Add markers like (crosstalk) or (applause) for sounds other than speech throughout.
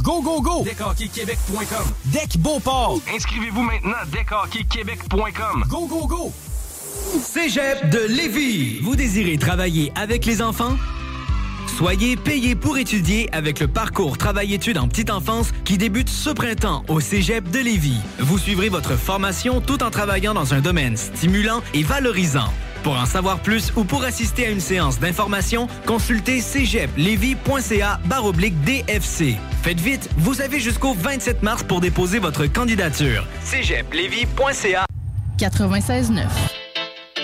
Go, go, go! DeckHockeyQuébec.com Deck Beauport! Inscrivez-vous maintenant à DeckHockeyQuébec.com Go, go, go! Cégep de Lévis. Vous désirez travailler avec les enfants? Soyez payé pour étudier avec le parcours Travail-études en petite enfance qui débute ce printemps au Cégep de Lévis. Vous suivrez votre formation tout en travaillant dans un domaine stimulant et valorisant. Pour en savoir plus ou pour assister à une séance d'information, consultez cégeplevy.ca baroblique DFC. Faites vite, vous avez jusqu'au 27 mars pour déposer votre candidature. cégeplevy.ca 96.9.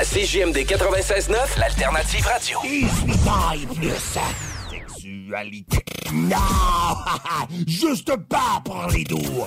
à CGMD 96.9, l'alternative radio. Sexualité. Non! (laughs) Juste pas pour les doux!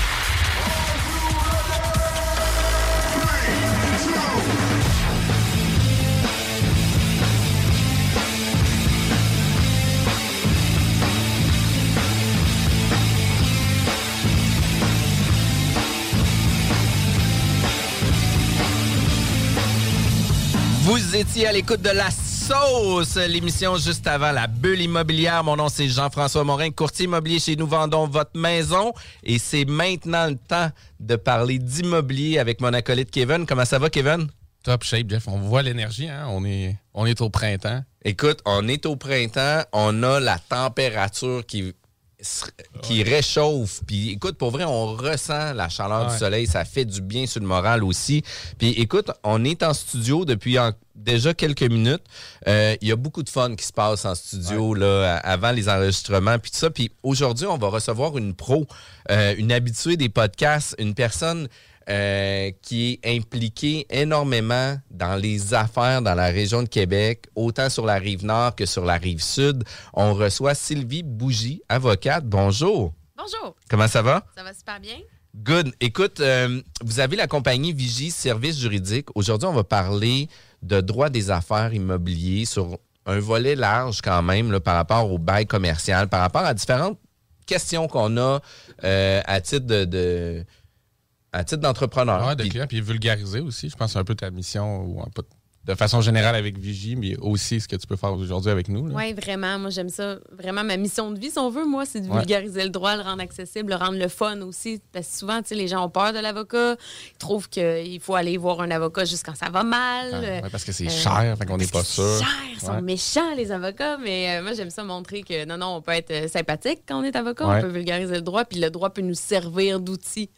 Vous étiez à l'écoute de la sauce, l'émission juste avant la bulle immobilière. Mon nom c'est Jean-François Morin, courtier immobilier chez Nous Vendons Votre Maison. Et c'est maintenant le temps de parler d'immobilier avec mon acolyte Kevin. Comment ça va, Kevin? Top shape, Jeff. On voit l'énergie, hein? On est, on est au printemps. Écoute, on est au printemps, on a la température qui qui réchauffe. Puis écoute, pour vrai, on ressent la chaleur du soleil. Ça fait du bien sur le moral aussi. Puis écoute, on est en studio depuis en- déjà quelques minutes. Euh, Il y a beaucoup de fun qui se passe en studio là, avant les enregistrements. Puis tout ça. Puis aujourd'hui, on va recevoir une pro, euh, une habituée des podcasts, une personne euh, qui est impliquée énormément dans les affaires dans la région de Québec, autant sur la rive nord que sur la rive sud. On reçoit Sylvie Bougie, avocate. Bonjour. Bonjour. Comment ça va? Ça va super bien? Good. Écoute, euh, vous avez la compagnie Vigie Services juridiques. Aujourd'hui, on va parler de droit des affaires immobiliers sur un volet large quand même là, par rapport au bail commercial, par rapport à différentes questions qu'on a euh, à titre de, de- à titre d'entrepreneur. Ouais, de Puis- clients, puis vulgariser aussi. Je pense que c'est un peu ta mission, ou un peu de façon générale avec Vigie, mais aussi ce que tu peux faire aujourd'hui avec nous. là. Oui, vraiment. Moi, j'aime ça. Vraiment, ma mission de vie, si on veut, moi, c'est de Ouais. vulgariser le droit, le rendre accessible, le rendre le fun aussi. Parce que souvent, tu sais, les gens ont peur de l'avocat. Ils trouvent qu'il faut aller voir un avocat juste quand ça va mal. Ah, ouais, parce que c'est Euh, cher, fait qu'on n'est pas sûr. cher, ils sont méchants, les avocats. Mais euh, moi, j'aime ça montrer que non, non, on peut être euh, sympathique quand on est avocat. Ouais. On peut vulgariser le droit, puis le droit peut nous servir d'outil.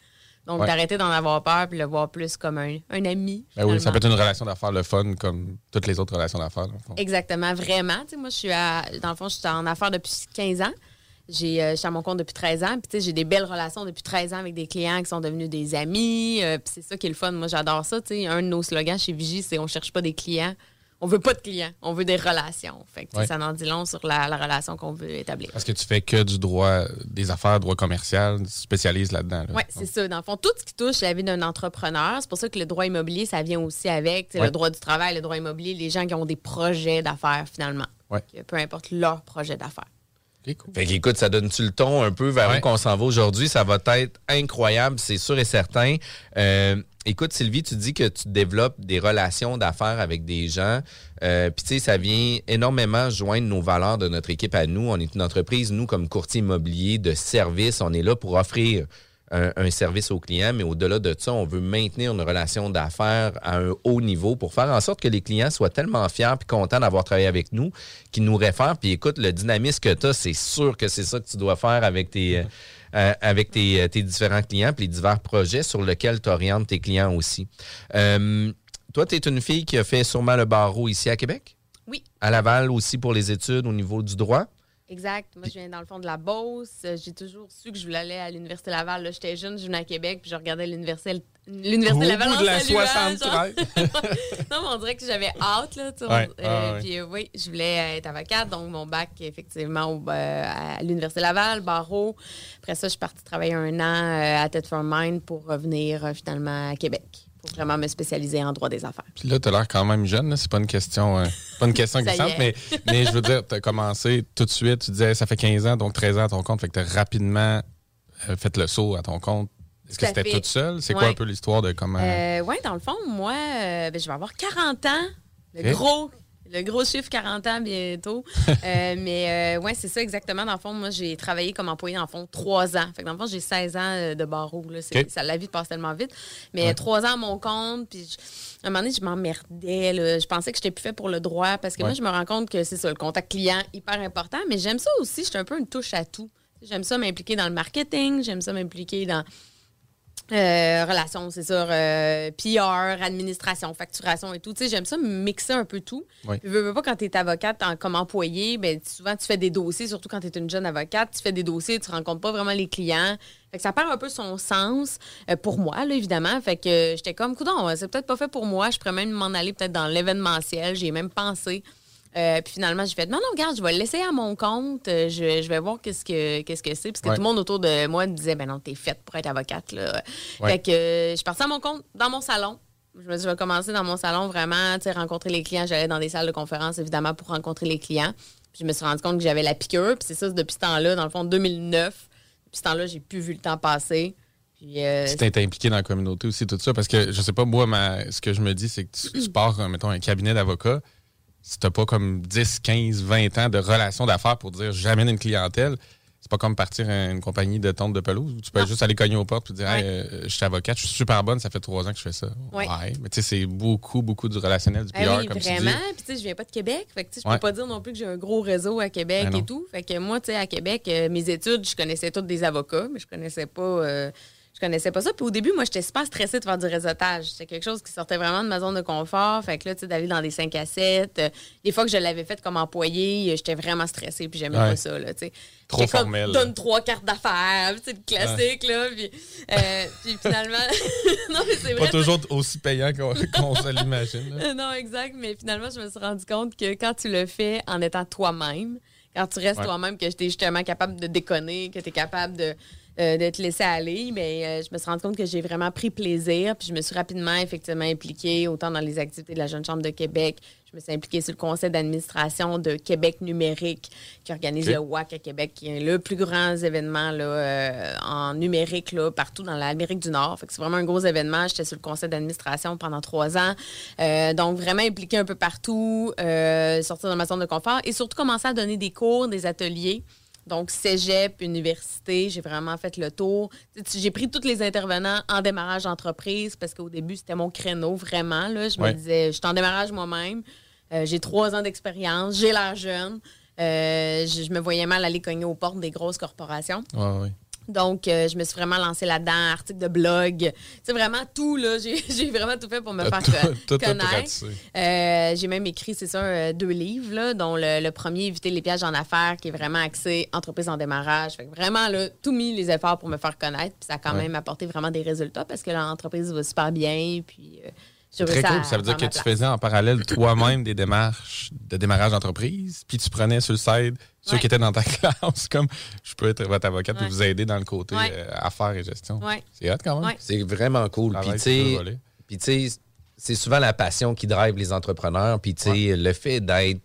Donc, Ouais. d'arrêter d'en avoir peur puis le voir plus comme un, un ami. Ben oui, ça peut être une relation d'affaires le fun comme toutes les autres relations d'affaires. Exactement, vraiment. Tu sais, moi, je suis à, dans le fond, je suis en affaires depuis 15 ans. J'ai, euh, je suis à mon compte depuis 13 ans. Puis, tu sais, j'ai des belles relations depuis 13 ans avec des clients qui sont devenus des amis. Euh, puis, c'est ça qui est le fun. Moi, j'adore ça. Tu sais, un de nos slogans chez Vigie, c'est on cherche pas des clients. On veut pas de clients. On veut des relations. Fait que, tu sais, Ouais. ça en dit long sur la, la relation qu'on veut établir. Parce que tu fais que du droit des affaires, droit commercial, tu spécialises là-dedans. là. Oui, c'est ça. Dans le fond, tout ce qui touche la vie d'un entrepreneur, c'est pour ça que le droit immobilier, ça vient aussi avec Ouais. le droit du travail, le droit immobilier, les gens qui ont des projets d'affaires finalement. Ouais. Que peu importe leur projet d'affaires. Fait qu'écoute, ça donne-tu le ton un peu vers où qu'on s'en va aujourd'hui? Ça va être incroyable, c'est sûr et certain. Euh, écoute, Sylvie, tu dis que tu développes des relations d'affaires avec des gens. Euh, Puis, tu sais, ça vient énormément joindre nos valeurs de notre équipe à nous. On est une entreprise, nous, comme courtier immobilier de service, on est là pour offrir un, service aux clients, mais au-delà de ça, on veut maintenir une relation d'affaires à un haut niveau pour faire en sorte que les clients soient tellement fiers et contents d'avoir travaillé avec nous qu'ils nous réfèrent. Puis écoute, le dynamisme que tu as, c'est sûr que c'est ça que tu dois faire avec tes, euh, euh, avec tes, euh, tes différents clients puis les divers projets sur lesquels tu orientes tes clients aussi. Euh, toi, tu es une fille qui a fait sûrement le barreau ici à Québec? Oui. À Laval aussi pour les études au niveau du droit? Exact. Moi, je viens dans le fond de la Beauce. Euh, J'ai toujours su que je voulais aller à l'Université Laval. Là, J'étais jeune, je venais à Québec, puis je regardais l'Université l'Université Au Laval bout en de la saluant, 73. genre. (laughs) non, mais on dirait que j'avais hâte. Là, tu. Ouais, Euh, ah. Puis euh, oui, je voulais être avocate. Donc, mon bac, effectivement, au- euh, à l'Université Laval, barreau. Après ça, je suis partie travailler un an à Thetford Mine pour revenir finalement à Québec pour vraiment me spécialiser en droit des affaires. Puis là, tu as l'air quand même jeune. C'est pas une question, euh, pas une question (laughs) glissante, mais, mais je veux dire, tu as commencé tout de suite. Tu disais, ça fait 15 ans, donc 13 ans à ton compte. Fait que tu as rapidement euh, fait le saut à ton compte. Est-ce que c'était toute seule? C'est Ouais. quoi un peu l'histoire de comment. Euh, oui, dans le fond, moi, euh, ben, je vais avoir 40 ans. Le gros. Le gros chiffre 40 ans bientôt. (laughs) Euh, mais euh, ouais, c'est ça exactement. Dans le fond, moi, j'ai travaillé comme employé, dans le fond, trois ans. Fait que dans le fond, j'ai 16 ans euh, de barreau. Là. Ça, la vie passe tellement vite. Mais Ouais. trois ans à mon compte, puis je- à un moment donné, je m'emmerdais. là. Je pensais que j'étais plus fait pour le droit parce que moi, je me rends compte que c'est ça, le contact client, hyper important. Mais j'aime ça aussi. J'étais un peu une touche à tout. J'aime ça m'impliquer dans le marketing. J'aime ça m'impliquer dans euh, relations, c'est sûr, euh, PR, administration, facturation et tout. Tu sais, j'aime ça mixer un peu tout. Oui. Puis, veux, veux pas, quand tu es avocate en- comme employé, ben, souvent tu fais des dossiers, surtout quand tu es une jeune avocate, tu fais des dossiers, tu rencontres pas vraiment les clients. Fait que ça perd un peu son sens euh, pour moi, là, évidemment. Fait que j'étais comme, coudon, c'est peut-être pas fait pour moi. Je pourrais même m'en aller peut-être dans l'événementiel. J'ai même pensé. Euh, puis finalement, j'ai fait, non, non, regarde, je vais le laisser à mon compte. Euh, je, je vais voir qu'est-ce que qu'est-ce que c'est. Parce que Ouais. tout le monde autour de moi me disait, ben non, t'es faite pour être avocate. Là. Ouais. Fait que euh, je suis partie à mon compte dans mon salon. Je me suis dit, je vais commencer dans mon salon vraiment, tu sais, rencontrer les clients. J'allais dans des salles de conférence, évidemment, pour rencontrer les clients. Puis je me suis rendu compte que j'avais la piqûre. Puis c'est ça, depuis ce temps-là, dans le fond, 2009. Depuis ce temps-là, j'ai plus vu le temps passer. Puis, euh, Si t'es impliqué dans la communauté aussi, tout ça, parce que je sais pas, moi, ma- ce que je me dis, c'est que tu, tu pars, mettons, un cabinet d'avocats, si t'as pas comme 10, 15, 20 ans de relations d'affaires pour dire j'amène une clientèle, c'est pas comme partir à une compagnie de tente de pelouse tu peux juste aller cogner aux portes et dire Hey, euh, je suis avocate, je suis super bonne, ça fait trois ans que je fais ça. Ouais. mais tu sais, c'est beaucoup, beaucoup du relationnel, du PR, Ah oui, comme vraiment. tu. Puis, tu sais, je viens pas de Québec. Fait que, tu sais, je Ouais. peux pas dire non plus que j'ai un gros réseau à Québec Ben non. et tout. Fait que moi, tu sais, à Québec, euh, mes études, je connaissais toutes des avocats, mais je connaissais pas. euh, je connaissais pas ça. Puis au début, moi, j'étais super stressée de faire du réseautage. C'était quelque chose qui sortait vraiment de ma zone de confort. Fait que là, tu sais, d'aller dans des 5 à 7. euh, des fois que je l'avais fait comme employé, euh, j'étais vraiment stressée. Puis j'aimais Ouais. pas ça, là, tu sais. Trop comme. Donne trois cartes d'affaires. C'est le classique, là. Puis, euh, puis finalement. (laughs) non, mais c'est vrai. Pas toujours aussi payant qu'on (laughs) se l'imagine. non, exact. Mais finalement, je me suis rendu compte que quand tu le fais en étant toi-même, quand tu restes Ouais. toi-même, que tu es justement capable de déconner, que tu es capable de, euh, de te laisser aller, mais euh, je me suis rendu compte que j'ai vraiment pris plaisir. Puis je me suis rapidement, effectivement, impliquée autant dans les activités de la Jeune Chambre de Québec. Je me suis impliquée sur le conseil d'administration de Québec numérique qui organise le WAC à Québec, qui est le plus grand événement là, euh, en numérique là, partout dans l'Amérique du Nord. Fait que c'est vraiment un gros événement. J'étais sur le conseil d'administration pendant trois ans. Donc, vraiment impliquée un peu partout, sortir de ma zone de confort et surtout commencer à donner des cours, des ateliers. Donc, cégep, université, j'ai vraiment fait le tour. J'ai pris tous les intervenants en démarrage d'entreprise parce qu'au début, c'était mon créneau, vraiment. Là. Je Ouais. me disais, je suis en démarrage moi-même. Euh, j'ai trois ans d'expérience, j'ai l'air jeune. Euh, je, je me voyais mal aller cogner aux portes des grosses corporations. Ouais, ouais. Donc, euh, je me suis vraiment lancée là-dedans, articles de blog. C'est vraiment tout, là. (laughs) J'ai vraiment tout fait pour me faire tout- tout connaître. Euh, j'ai même écrit, c'est ça, euh, deux livres, là, dont le, le premier, Éviter les pièges en affaires, qui est vraiment axé entreprise en démarrage. Fait que vraiment, là, tout mis les efforts pour me faire connaître. Puis ça a quand Ouais. même apporté vraiment des résultats parce que l'entreprise va super bien. Puis Très cool. Ça veut dire que tu faisais en parallèle toi-même des démarches de démarrage d'entreprise, puis tu prenais sur le side ceux Ouais. qui étaient dans ta (laughs) classe, comme je peux être votre avocate Ouais. et vous aider dans le côté Ouais. euh, affaires et gestion. Ouais. C'est hot quand même. Ouais. C'est vraiment cool. Puis, tu sais, c'est souvent la passion qui drive les entrepreneurs. Puis, tu sais, le fait d'être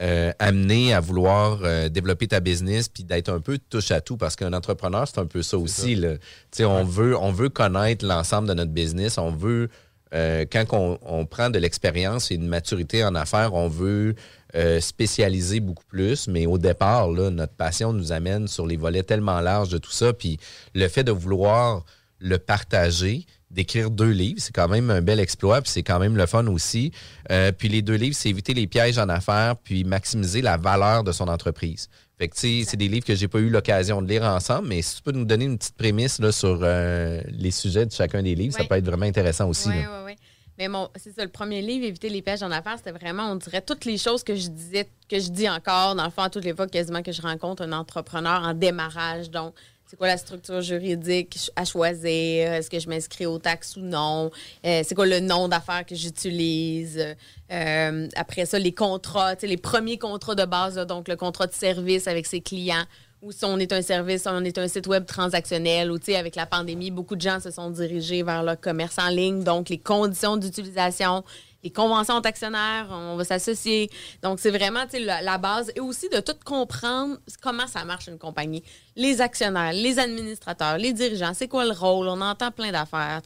euh, amené à vouloir euh, développer ta business puis d'être un peu touche à tout parce qu'un entrepreneur, c'est un peu ça aussi. là. Tu sais, on, veut, on veut connaître l'ensemble de notre business. On veut, euh, quand on, prend de l'expérience et une maturité en affaires, on veut euh, spécialiser beaucoup plus. Mais au départ, notre passion nous amène sur les volets tellement larges de tout ça. Puis le fait de vouloir le partager, d'écrire deux livres, c'est quand même un bel exploit, puis c'est quand même le fun aussi. Euh, puis les deux livres, c'est éviter les pièges en affaires, puis maximiser la valeur de son entreprise. Fait que, c'est des livres que j'ai pas eu l'occasion de lire ensemble, mais si tu peux nous donner une petite prémisse là, sur euh, les sujets de chacun des livres, ça peut être vraiment intéressant aussi. Oui, là. oui, oui. Mais mon, c'est ça, le premier livre, Éviter les pièges en affaires, c'était vraiment, on dirait, toutes les choses que je disais, que je dis encore, dans le fond, à toutes les fois quasiment que je rencontre un entrepreneur en démarrage. Donc, c'est quoi la structure juridique à choisir? Est-ce que je m'inscris aux taxes ou non? Euh, c'est quoi le nom d'affaires que j'utilise? Euh, après ça, les contrats, les premiers contrats de base, donc le contrat de service avec ses clients ou si on est un service, on est un site web transactionnel, ou avec la pandémie, beaucoup de gens se sont dirigés vers le commerce en ligne, donc les conditions d'utilisation, les conventions d'actionnaires, on va s'associer. Donc, c'est vraiment la, la base et aussi de tout comprendre comment ça marche une compagnie. Les actionnaires, les administrateurs, les dirigeants, c'est quoi le rôle? On entend plein d'affaires,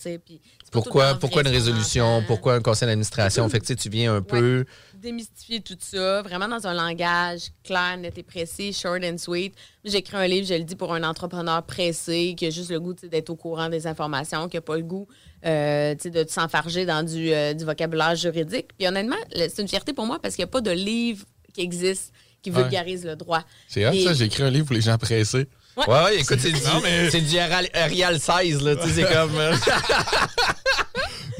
Pourquoi, pourquoi une résolution? Pourquoi un conseil d'administration? Fait que tu viens un peu. démystifier tout ça, vraiment dans un langage clair, net et précis, short and sweet. J'ai écrit un livre, je le dis, pour un entrepreneur pressé qui a juste le goût d'être au courant des informations, qui n'a pas le goût euh, de s'enfarger dans du, euh, du vocabulaire juridique. Puis honnêtement, c'est une fierté pour moi parce qu'il n'y a pas de livre qui existe qui Ouais. vulgarise le droit. C'est Et- ça. J'ai écrit un livre pour les gens pressés. Ouais. Ouais, ouais, écoute, c'est du, mais- c'est du Arial, Arial 16, là. Tu sais, c'est (laughs) comme. euh,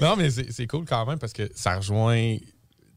Non, mais c'est c'est cool quand même parce que ça rejoint.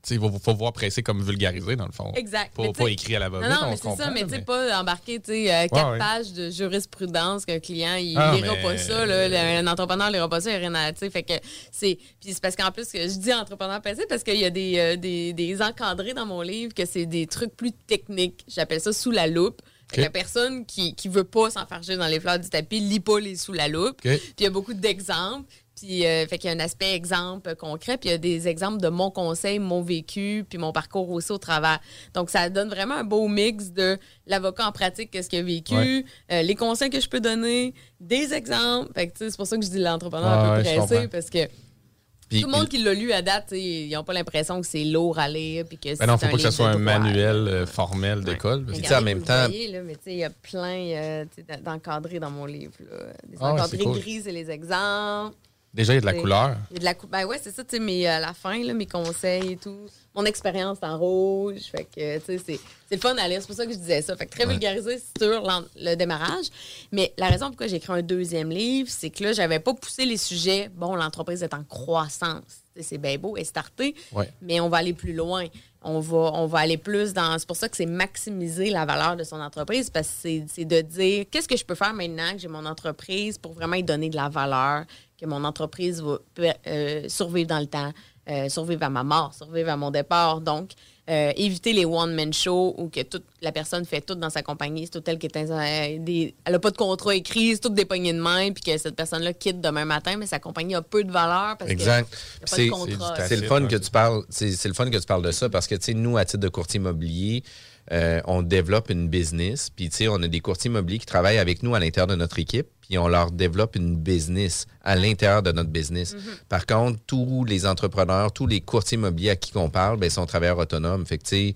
Il faut, faut voir pressé comme vulgarisé, dans le fond. Exact. Pas, pas écrit à la Non, va-vite, non, on mais c'est ça, mais mais- pas embarquer, euh, quatre ouais. pages de jurisprudence qu'un client, il Ah, lira mais- pas ça, là, le- un entrepreneur lira pas ça, il n'y a rien à, fait que c'est, puis c'est parce qu'en plus, que je dis entrepreneur passé parce qu'il y a des, euh, des, des encadrés dans mon livre que c'est des trucs plus techniques, j'appelle ça sous la loupe. La personne qui, qui veut pas s'enfarger dans les fleurs du tapis lit pas les sous la loupe. Puis il y a beaucoup d'exemples. Puis, euh, fait qu'il y a un aspect exemple concret, puis il y a des exemples de mon conseil, mon vécu, puis mon parcours aussi au travers. Donc, ça donne vraiment un beau mix de l'avocat en pratique, qu'est-ce qu'il a vécu, Ouais. euh, les conseils que je peux donner, des exemples. Fait que, tu sais, c'est pour ça que je dis l'entrepreneur Ah un ouais, peu pressé, parce que tout le monde qui l'a lu à date, ils n'ont pas l'impression que c'est lourd à lire, puis que Ben non, c'est faut pas que ce soit un manuel euh, formel d'école. tu sais, en même temps- mais il y a plein euh, d'encadrés dans mon livre. là. Des Ah ouais, encadrés cool. gris, c'est les exemples. Déjà, il y a de la couleur. Il y a de la cou- Ben ouais, c'est ça, tu sais, mais à la fin, là, mes conseils et tout. Mon expérience en rouge. Fait que, tu sais, c'est, c'est le fun à lire. C'est pour ça que je disais ça. Fait que très Ouais. vulgarisé sur le démarrage. Mais la raison pourquoi j'ai écrit un deuxième livre, c'est que là, j'avais pas poussé les sujets. Bon, l'entreprise est en croissance. C'est bien beau et starté, Ouais. mais on va aller plus loin. On va, aller plus dans. C'est pour ça que c'est maximiser la valeur de son entreprise parce que c'est, de dire qu'est-ce que je peux faire maintenant que j'ai mon entreprise pour vraiment donner de la valeur, que mon entreprise va euh, survivre dans le temps, euh, survivre à ma mort, survivre à mon départ. Donc, euh, éviter les one-man shows où que toute la personne fait tout dans sa compagnie. C'est tout elle qui est euh, des- elle n'a pas de contrat écrit, c'est tout des poignées de main, puis que cette personne-là quitte demain matin, mais sa compagnie a peu de valeur parce Exact. que C'est de contrat. c'est le fun que tu parles. C'est c'est le fun que tu parles de ça parce que tu sais nous à titre de courtier immobilier, euh, on développe une business. Puis tu sais on a des courtiers immobiliers qui travaillent avec nous à l'intérieur de notre équipe. Puis on leur développe une business à l'intérieur de notre business. Par contre, tous les entrepreneurs, tous les courtiers immobiliers à qui on parle, ben, sont travailleurs autonomes. Fait que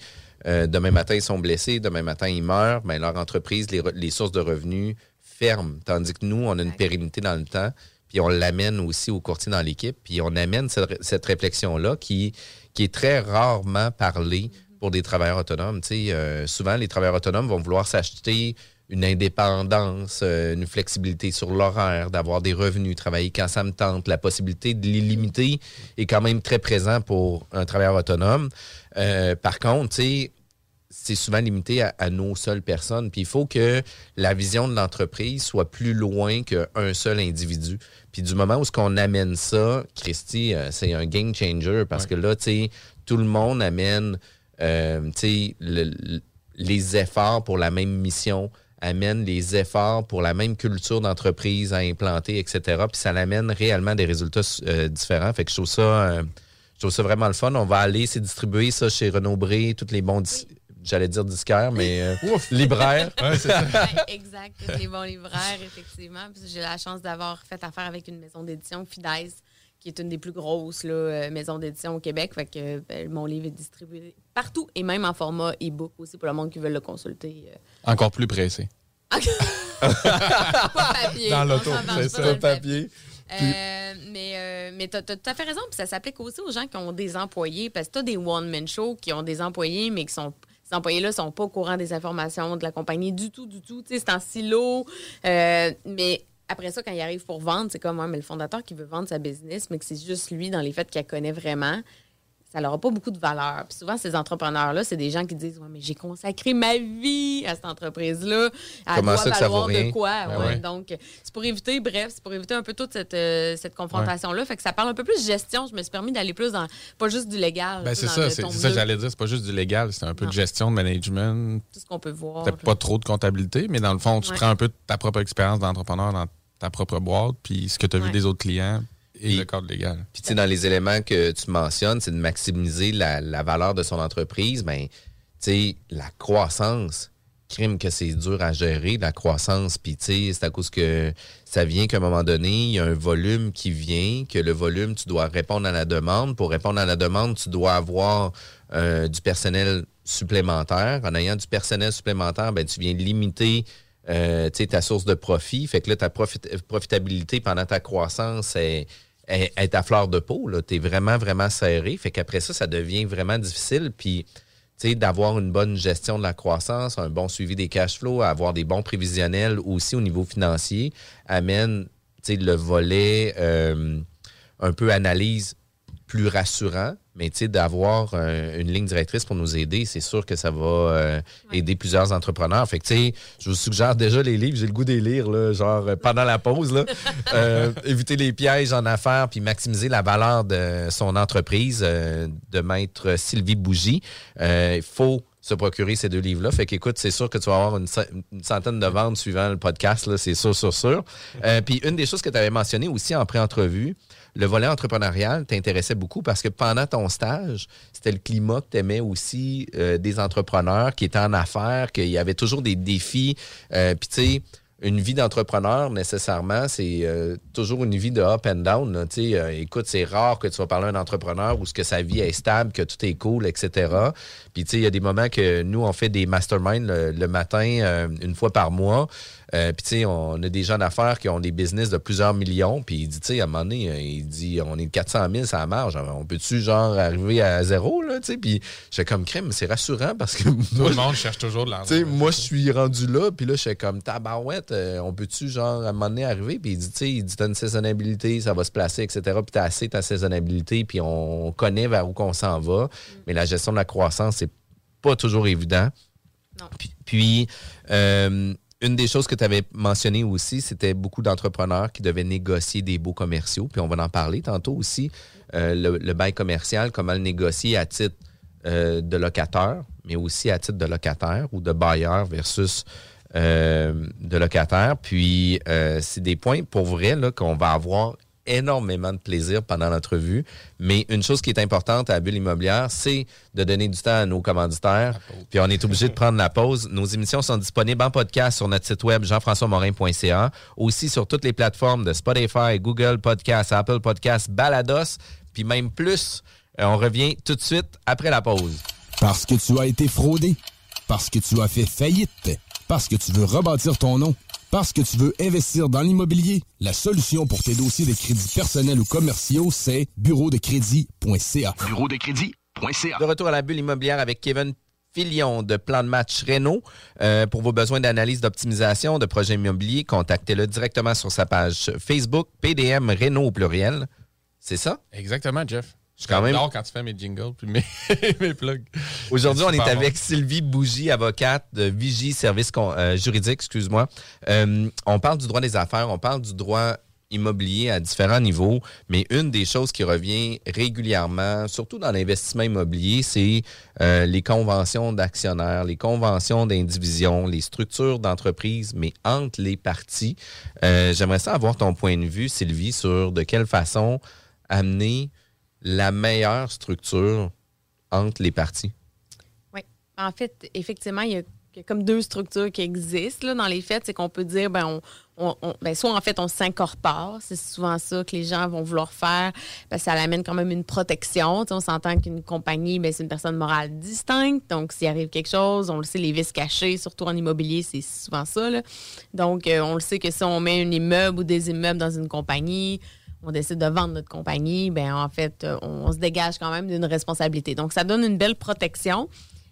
euh, demain matin, ils sont blessés, demain matin, ils meurent, ben, leur entreprise, les, sources de revenus ferment. Tandis que nous, on a une pérennité dans le temps, puis on l'amène aussi aux courtiers dans l'équipe, puis on amène cette, cette réflexion-là qui, qui est très rarement parlée pour des travailleurs autonomes. Euh, souvent, les travailleurs autonomes vont vouloir s'acheter une indépendance, euh, une flexibilité sur l'horaire, d'avoir des revenus, travailler quand ça me tente. La possibilité de l'illimité est quand même très présent pour un travailleur autonome. Euh, par contre, c'est souvent limité à, à nos seules personnes. Puis il faut que la vision de l'entreprise soit plus loin qu'un seul individu. Puis du moment où ce qu'on amène ça, Christy, euh, c'est un game changer parce que là, tu sais, tout le monde amène, euh, tu sais, le- le- les efforts pour la même mission amène les efforts pour la même culture d'entreprise à implanter, etc. Puis ça amène réellement des résultats euh, différents. Fait que je trouve ça, euh, je trouve ça vraiment le fun. On va aller se distribuer ça chez Renaud Bré, tous les bons, dis- j'allais dire disquaires, mais euh, (laughs) libraires. (laughs) (laughs) Ouais, exact. tous Les bons libraires, effectivement. Puis J'ai la chance d'avoir fait affaire avec une maison d'édition, Fidesz, qui est une des plus grosses là, euh, maisons d'édition au Québec. Fait que ben, mon livre est distribué partout et même en format e-book aussi pour le monde qui veut le consulter. euh. Encore plus pressé. (laughs) pas papier. Dans l'auto, c'est ça. papier. Euh, mais euh, mais tu as, tout à fait raison. Puis ça s'applique aussi aux gens qui ont des employés. Parce que tu as des one-man shows qui ont des employés, mais qui sont. Ces employés-là sont pas au courant des informations de la compagnie du tout, du tout. Tu sais, c'est en silo. Euh, mais après ça, quand il arrive pour vendre, c'est comme mais le fondateur qui veut vendre sa business, mais que c'est juste lui, dans les faits, qu'il la connaît vraiment ça n'aura pas beaucoup de valeur. Puis souvent, ces entrepreneurs-là, c'est des gens qui disent Ouais, mais j'ai consacré ma vie à cette entreprise-là. Elle Comment doit ça que ça valoir vaut de quoi? Ben ouais. ouais. Donc, c'est pour éviter, bref, c'est pour éviter un peu toute cette, euh, cette confrontation-là. Fait que ça parle un peu plus de gestion. Je me suis permis d'aller plus dans, pas juste du légal. Ben, c'est ça, c'est ça que j'allais dire. C'est pas juste du légal, c'est un peu Non. de gestion, de management. Tout ce qu'on peut voir. Peut-être pas trop de comptabilité, mais dans le fond, tu prends un peu ta propre expérience d'entrepreneur dans ta propre boîte, puis ce que tu as Ouais. vu des autres clients et le cadre légal. Puis, tu sais, dans les éléments que tu mentionnes, c'est de maximiser la, la valeur de son entreprise. Ben, tu sais, la croissance, crime que c'est dur à gérer, la croissance. Puis, tu sais, c'est à cause que ça vient qu'à un moment donné, il y a un volume qui vient, que le volume, tu dois répondre à la demande. Pour répondre à la demande, tu dois avoir euh, du personnel supplémentaire. En ayant du personnel supplémentaire, ben, tu viens limiter euh, ta source de profit. Fait que là, ta profit- profitabilité pendant ta croissance est, à fleur de peau. Tu es vraiment, vraiment serré. Fait qu'après ça, ça devient vraiment difficile. Puis, d'avoir une bonne gestion de la croissance, un bon suivi des cash flows, avoir des bons prévisionnels aussi au niveau financier, amène le volet euh, un peu analyse plus rassurant, mais tu sais, d'avoir euh, une ligne directrice pour nous aider, c'est sûr que ça va euh, aider plusieurs entrepreneurs. Fait que, tu sais, je vous suggère déjà les livres, j'ai le goût de les lire, là, genre euh, pendant la pause, là. (laughs) Éviter les pièges en affaires, puis maximiser la valeur de son entreprise, de maître Sylvie Bougie. Il faut se procurer ces deux livres-là. Fait qu'écoute, c'est sûr que tu vas avoir une, cent- une centaine de ventes suivant le podcast, c'est sûr, sûr, sûr. Euh, puis une des choses que tu avais mentionné aussi en pré-entrevue, le volet entrepreneurial t'intéressait beaucoup parce que pendant ton stage, c'était le climat que tu aimais aussi euh, des entrepreneurs qui étaient en affaires, qu'il y avait toujours des défis. Euh, Puis tu sais, une vie d'entrepreneur, nécessairement, c'est euh, toujours une vie de up and down. là. Euh, écoute, c'est rare que tu vas parler à un entrepreneur où que sa vie est stable, que tout est cool, etc. Puis, tu sais, il y a des moments que nous, on fait des masterminds le, matin, une fois par mois. Euh, puis, tu sais, on a des gens d'affaires qui ont des business de plusieurs millions. Puis, il dit, tu sais, à un moment donné, euh, il dit, on est de 400 000, ça marge. On peut-tu, genre, arriver à zéro, là, tu sais? Puis, j'étais comme crème, c'est rassurant parce que Tout moi, le monde cherche toujours de tu sais, l'argent. moi, je suis rendu là, puis là, je suis comme tabarouette, euh, on peut-tu, genre, à un moment donné, arriver? Puis il dit, tu sais, il dit, t'as une saisonnabilité, ça va se placer, etc. Puis t'as assez ta saisonnabilité, puis on connaît vers où qu'on s'en va. Mais la gestion de la croissance, c'est pas toujours évident. Puis, puis, euh, une des choses que tu avais mentionné aussi, c'était beaucoup d'entrepreneurs qui devaient négocier des baux commerciaux. Puis on va en parler tantôt aussi. Euh, le, bail commercial, comment le négocier à titre euh, de locateur, mais aussi à titre de locataire ou de bailleur versus euh, de locataire. Puis c'est des points pour vrai qu'on va avoir énormément de plaisir pendant l'entrevue. Mais une chose qui est importante à la bulle immobilière, c'est de donner du temps à nos commanditaires. Puis on est obligé de prendre la pause. Nos émissions sont disponibles en podcast sur notre site web jean-françois-morin.ca, aussi sur toutes les plateformes de Spotify, Google Podcasts, Apple Podcasts, Balados, puis même plus. Euh, on revient tout de suite après la pause. Parce que tu as été fraudé. Parce que tu as fait faillite. Parce que tu veux rebâtir ton nom. Parce que tu veux investir dans l'immobilier. La solution pour tes dossiers de crédits personnels ou commerciaux, c'est bureau de crédit.ca. Bureau de crédit.ca. De retour à la bulle immobilière avec Kevin Filion de Plan de match Renault. Euh, pour vos besoins d'analyse d'optimisation de projets immobiliers, contactez-le directement sur sa page Facebook, PDM Renault au pluriel. C'est ça? Exactement, Jeff. Je suis quand même- J'adore quand tu fais mes jingles puis mes, (laughs) mes plugs. Aujourd'hui, on est bon. avec Sylvie Bougie, avocate de Vigie Service Con- euh, Juridique, excuse-moi. Euh, on parle du droit des affaires, on parle du droit immobilier à différents niveaux, mais une des choses qui revient régulièrement, surtout dans l'investissement immobilier, c'est euh, les conventions d'actionnaires, les conventions d'indivision, les structures d'entreprise, mais entre les parties. J'aimerais ça avoir ton point de vue, Sylvie, sur de quelle façon amener la meilleure structure entre les parties. Oui. En fait, effectivement, il y a, comme deux structures qui existent là, dans les faits. C'est qu'on peut dire, ben, on, ben, soit en fait, on s'incorpore. C'est souvent ça que les gens vont vouloir faire parce que ça amène quand même une protection. On s'entend qu'une compagnie, ben, c'est une personne morale distincte. Donc, s'il arrive quelque chose, on le sait, les vices cachés, surtout en immobilier, c'est souvent ça. Donc, euh, on le sait que si on met un immeuble ou des immeubles dans une compagnie, on décide de vendre notre compagnie, ben en fait, euh, on se dégage quand même d'une responsabilité. Donc, ça donne une belle protection,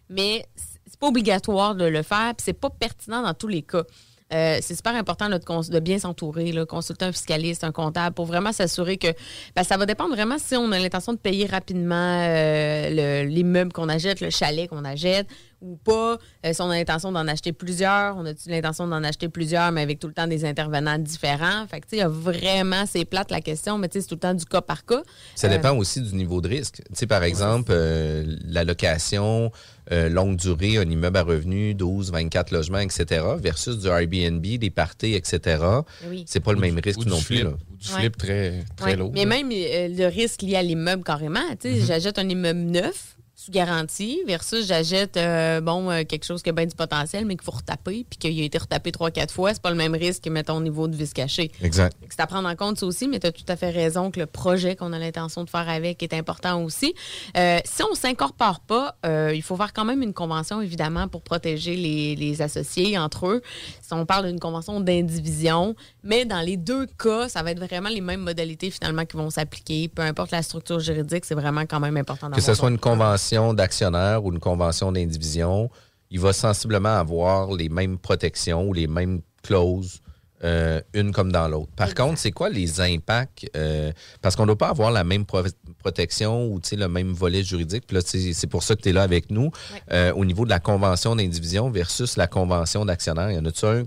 mais c'est pas obligatoire de le faire, puis c'est pas pertinent dans tous les cas. Euh, c'est super important de, bien s'entourer, consulter un fiscaliste, un comptable, pour vraiment s'assurer que ben, ça va dépendre vraiment si on a l'intention de payer rapidement euh, le- l'immeuble qu'on achète, le chalet qu'on achète, ou pas. Euh, si on a l'intention d'en acheter plusieurs, on a-tu l'intention d'en acheter plusieurs, mais avec tout le temps des intervenants différents. Fait que, tu sais, il y a vraiment, c'est plate la question, mais tu sais, c'est tout le temps du cas par cas. Ça Euh, dépend aussi du niveau de risque. Tu sais, par exemple, euh, la location euh, longue durée, un immeuble à revenus, 12, 24 logements, etc., versus du Airbnb, des parties, etc., Oui. c'est pas le même risque non plus. là. ou du Ouais. flip très, très Ouais. lourd. Mais même euh, le risque lié à l'immeuble carrément. Tu sais, J'achète un immeuble neuf sous garantie versus j'achète euh, bon euh, quelque chose qui a bien du potentiel mais qu'il faut retaper puis qu'il a été retapé trois quatre fois c'est pas le même risque que mettons au niveau de vis caché Exact. C'est à prendre en compte ça aussi, mais tu as tout à fait raison que le projet qu'on a l'intention de faire avec est important aussi. Euh, si on ne s'incorpore pas, il faut faire quand même une convention, évidemment, pour protéger les, les associés entre eux. Si on parle d'une convention d'indivision, mais dans les deux cas, ça va être vraiment les mêmes modalités finalement qui vont s'appliquer. Peu importe la structure juridique, c'est vraiment quand même important Que ce soit une convention d'actionnaire ou une convention d'indivision, il va sensiblement avoir les mêmes protections ou les mêmes clauses, euh, une comme dans l'autre. Par contre, c'est quoi les impacts? euh, parce qu'on ne doit pas avoir la même pro- protection ou le même volet juridique. Puis là, c'est pour ça que tu es là avec nous. Euh, au niveau de la convention d'indivision versus la convention d'actionnaire, il y en a-tu un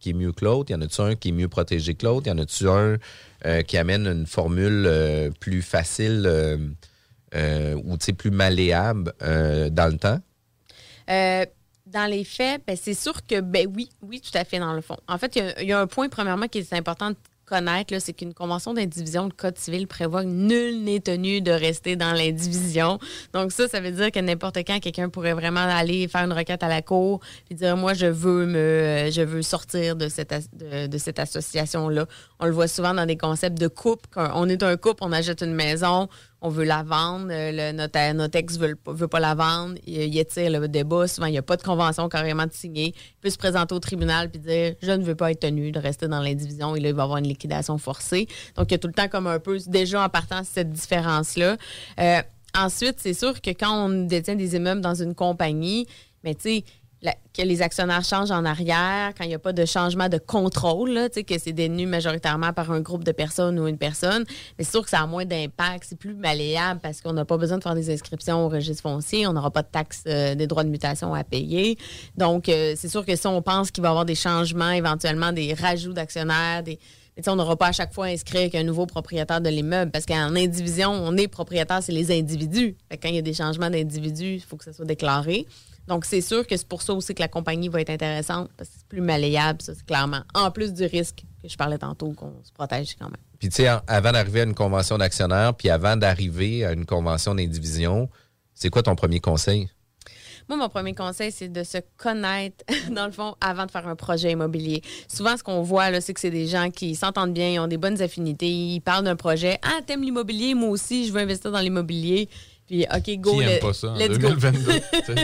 qui est mieux que l'autre? Y en a-tu un qui est mieux protégé que l'autre? Y en a-tu un qui amène une formule plus facile euh, ou plus malléable euh, dans le temps? Euh, dans les faits, ben, c'est sûr que, ben oui, oui, tout à fait, dans le fond. En fait, il y a- un point, premièrement, qui est important de connaître, c'est qu'une convention d'indivision, le Code civil prévoit que nul n'est tenu de rester dans l'indivision. Donc, ça, ça veut dire que n'importe quand, quelqu'un pourrait vraiment aller faire une requête à la cour et dire, moi, je veux me, euh, je veux sortir de cette, de, de cette association-là. On le voit souvent dans des concepts de couple. On est un couple, on achète une maison, on veut la vendre, euh, le, notre, notre ex veut, veut pas la vendre, il, étire le débat, souvent il n'y a pas de convention carrément de signer, il peut se présenter au tribunal puis dire je ne veux pas être tenu de rester dans l'indivision et là il va avoir une liquidation forcée. Donc il y a tout le temps comme un peu déjà en partant cette différence-là. Euh, ensuite, c'est sûr que quand on détient des immeubles dans une compagnie, mais tu sais, que les actionnaires changent en arrière, quand il n'y a pas de changement de contrôle, là, que c'est détenu majoritairement par un groupe de personnes ou une personne, c'est sûr que ça a moins d'impact, c'est plus malléable parce qu'on n'a pas besoin de faire des inscriptions au registre foncier, on n'aura pas de taxes euh, des droits de mutation à payer. Donc, euh, c'est sûr que si on pense qu'il va y avoir des changements, éventuellement des rajouts d'actionnaires, des, on n'aura pas à chaque fois inscrit qu'un nouveau propriétaire de l'immeuble parce qu'en indivision, on est propriétaire, c'est les individus. Quand il y a des changements d'individus, il faut que ça soit déclaré. Donc, c'est sûr que c'est pour ça aussi que la compagnie va être intéressante parce que c'est plus malléable, ça, c'est clairement. En plus du risque que je parlais tantôt, qu'on se protège quand même. Puis tu sais, avant d'arriver à une convention d'actionnaire, puis avant d'arriver à une convention d'indivision, c'est quoi ton premier conseil? Moi, mon premier conseil, c'est de se connaître, (laughs) dans le fond, avant de faire un projet immobilier. Souvent, ce qu'on voit, là, c'est que c'est des gens qui s'entendent bien, ils ont des bonnes affinités, ils parlent d'un projet. Ah, t'aimes l'immobilier? Moi aussi, je veux investir dans l'immobilier. Puis, OK, go. Qui aime let- pas ça en let's go. 2022, (laughs) tu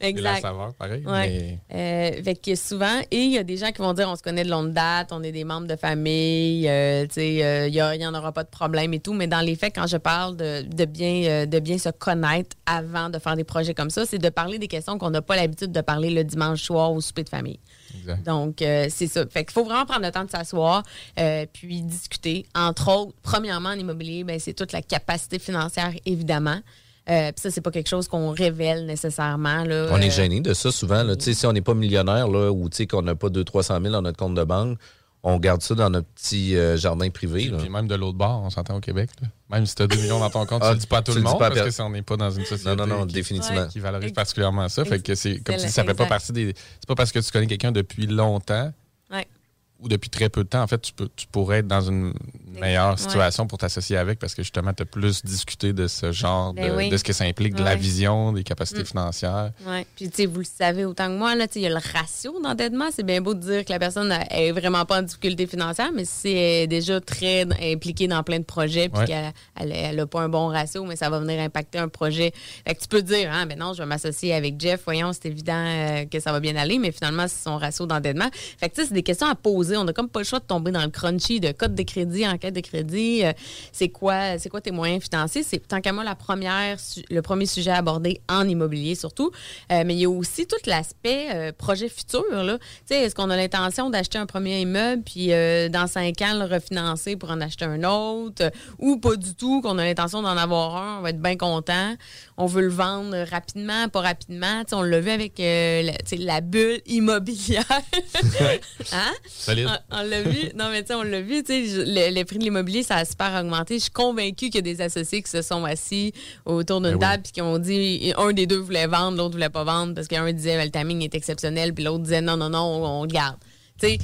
la Exact. saveur, pareil. Ouais. Euh, fait que souvent, et il y a des gens qui vont dire on se connaît de longue date, on est des membres de famille, euh, tu sais, euh, il n'y en aura pas de problème et tout. Mais dans les faits, quand je parle de, de bien, de bien se connaître avant de faire des projets comme ça, c'est de parler des questions qu'on n'a pas l'habitude de parler le dimanche soir au souper de famille. Exact. Donc, c'est ça. Fait qu'il faut vraiment prendre le temps de s'asseoir puis discuter. Entre autres, premièrement, en immobilier, ben, c'est toute la capacité financière, évidemment. Euh, puis ça, c'est pas quelque chose qu'on révèle nécessairement. Là, On est Euh, gêné de ça souvent. Là. Tu sais, Si on n'est pas millionnaire là, ou tu sais, qu'on n'a pas 200-300 000 dans notre compte de banque, on garde ça dans notre petit euh, jardin privé. là. Puis même de l'autre bord, on s'entend au Québec. là. Même si tu as 2 millions dans ton compte, Ah, tu le dis pas à tout le monde parce que ça, on n'est pas dans une société Non, non, non, qui, définitivement. qui valorise particulièrement ça. Fait que c'est comme tu dis, ça fait pas partie des. C'est pas parce que tu connais quelqu'un depuis longtemps Ouais. ou depuis très peu de temps, en fait, tu, peux, tu pourrais être dans une meilleure Ouais. situation pour t'associer avec parce que justement, tu as plus discuté de ce genre, Ben de, oui. de ce que ça implique, de la vision, des capacités Mm. financières. Oui. Puis, tu sais, vous le savez autant que moi, là, il y a le ratio d'endettement. C'est bien beau de dire que la personne a- est vraiment pas en difficulté financière, mais si elle est déjà très impliquée dans plein de projets puis Ouais. qu'elle elle, elle a pas un bon ratio, mais ça va venir impacter un projet. Fait que tu peux dire, ah, ben non, je vais m'associer avec Jeff, voyons, c'est évident euh, que ça va bien aller, mais finalement, c'est son ratio d'endettement. Fait que, tu sais, c'est des questions à poser. On n'a comme pas le choix de tomber dans le crunchy de code de crédit, enquête de crédit. Euh, c'est quoi, c'est quoi tes moyens financiers? C'est tant qu'à moi la première, le premier sujet à aborder en immobilier surtout. Euh, mais il y a aussi tout l'aspect euh, projet futur. Est-ce qu'on a l'intention d'acheter un premier immeuble puis dans cinq ans le refinancer pour en acheter un autre? ou pas du tout, qu'on a l'intention d'en avoir un, on va être bien content? On veut le vendre rapidement, pas rapidement. On l'a vu avec euh, la, bulle immobilière. (laughs) hein? Solide. On, on l'a vu. Non, mais tu sais, on l'a vu. Le, le prix de l'immobilier, ça a super augmenté. Je suis convaincue qu'il y a des associés qui se sont assis autour d'une Ben table puis qui ont dit un des deux voulait vendre, l'autre voulait pas vendre parce qu'un disait le timing est exceptionnel puis l'autre disait non, non, non, on, on le garde. Oui.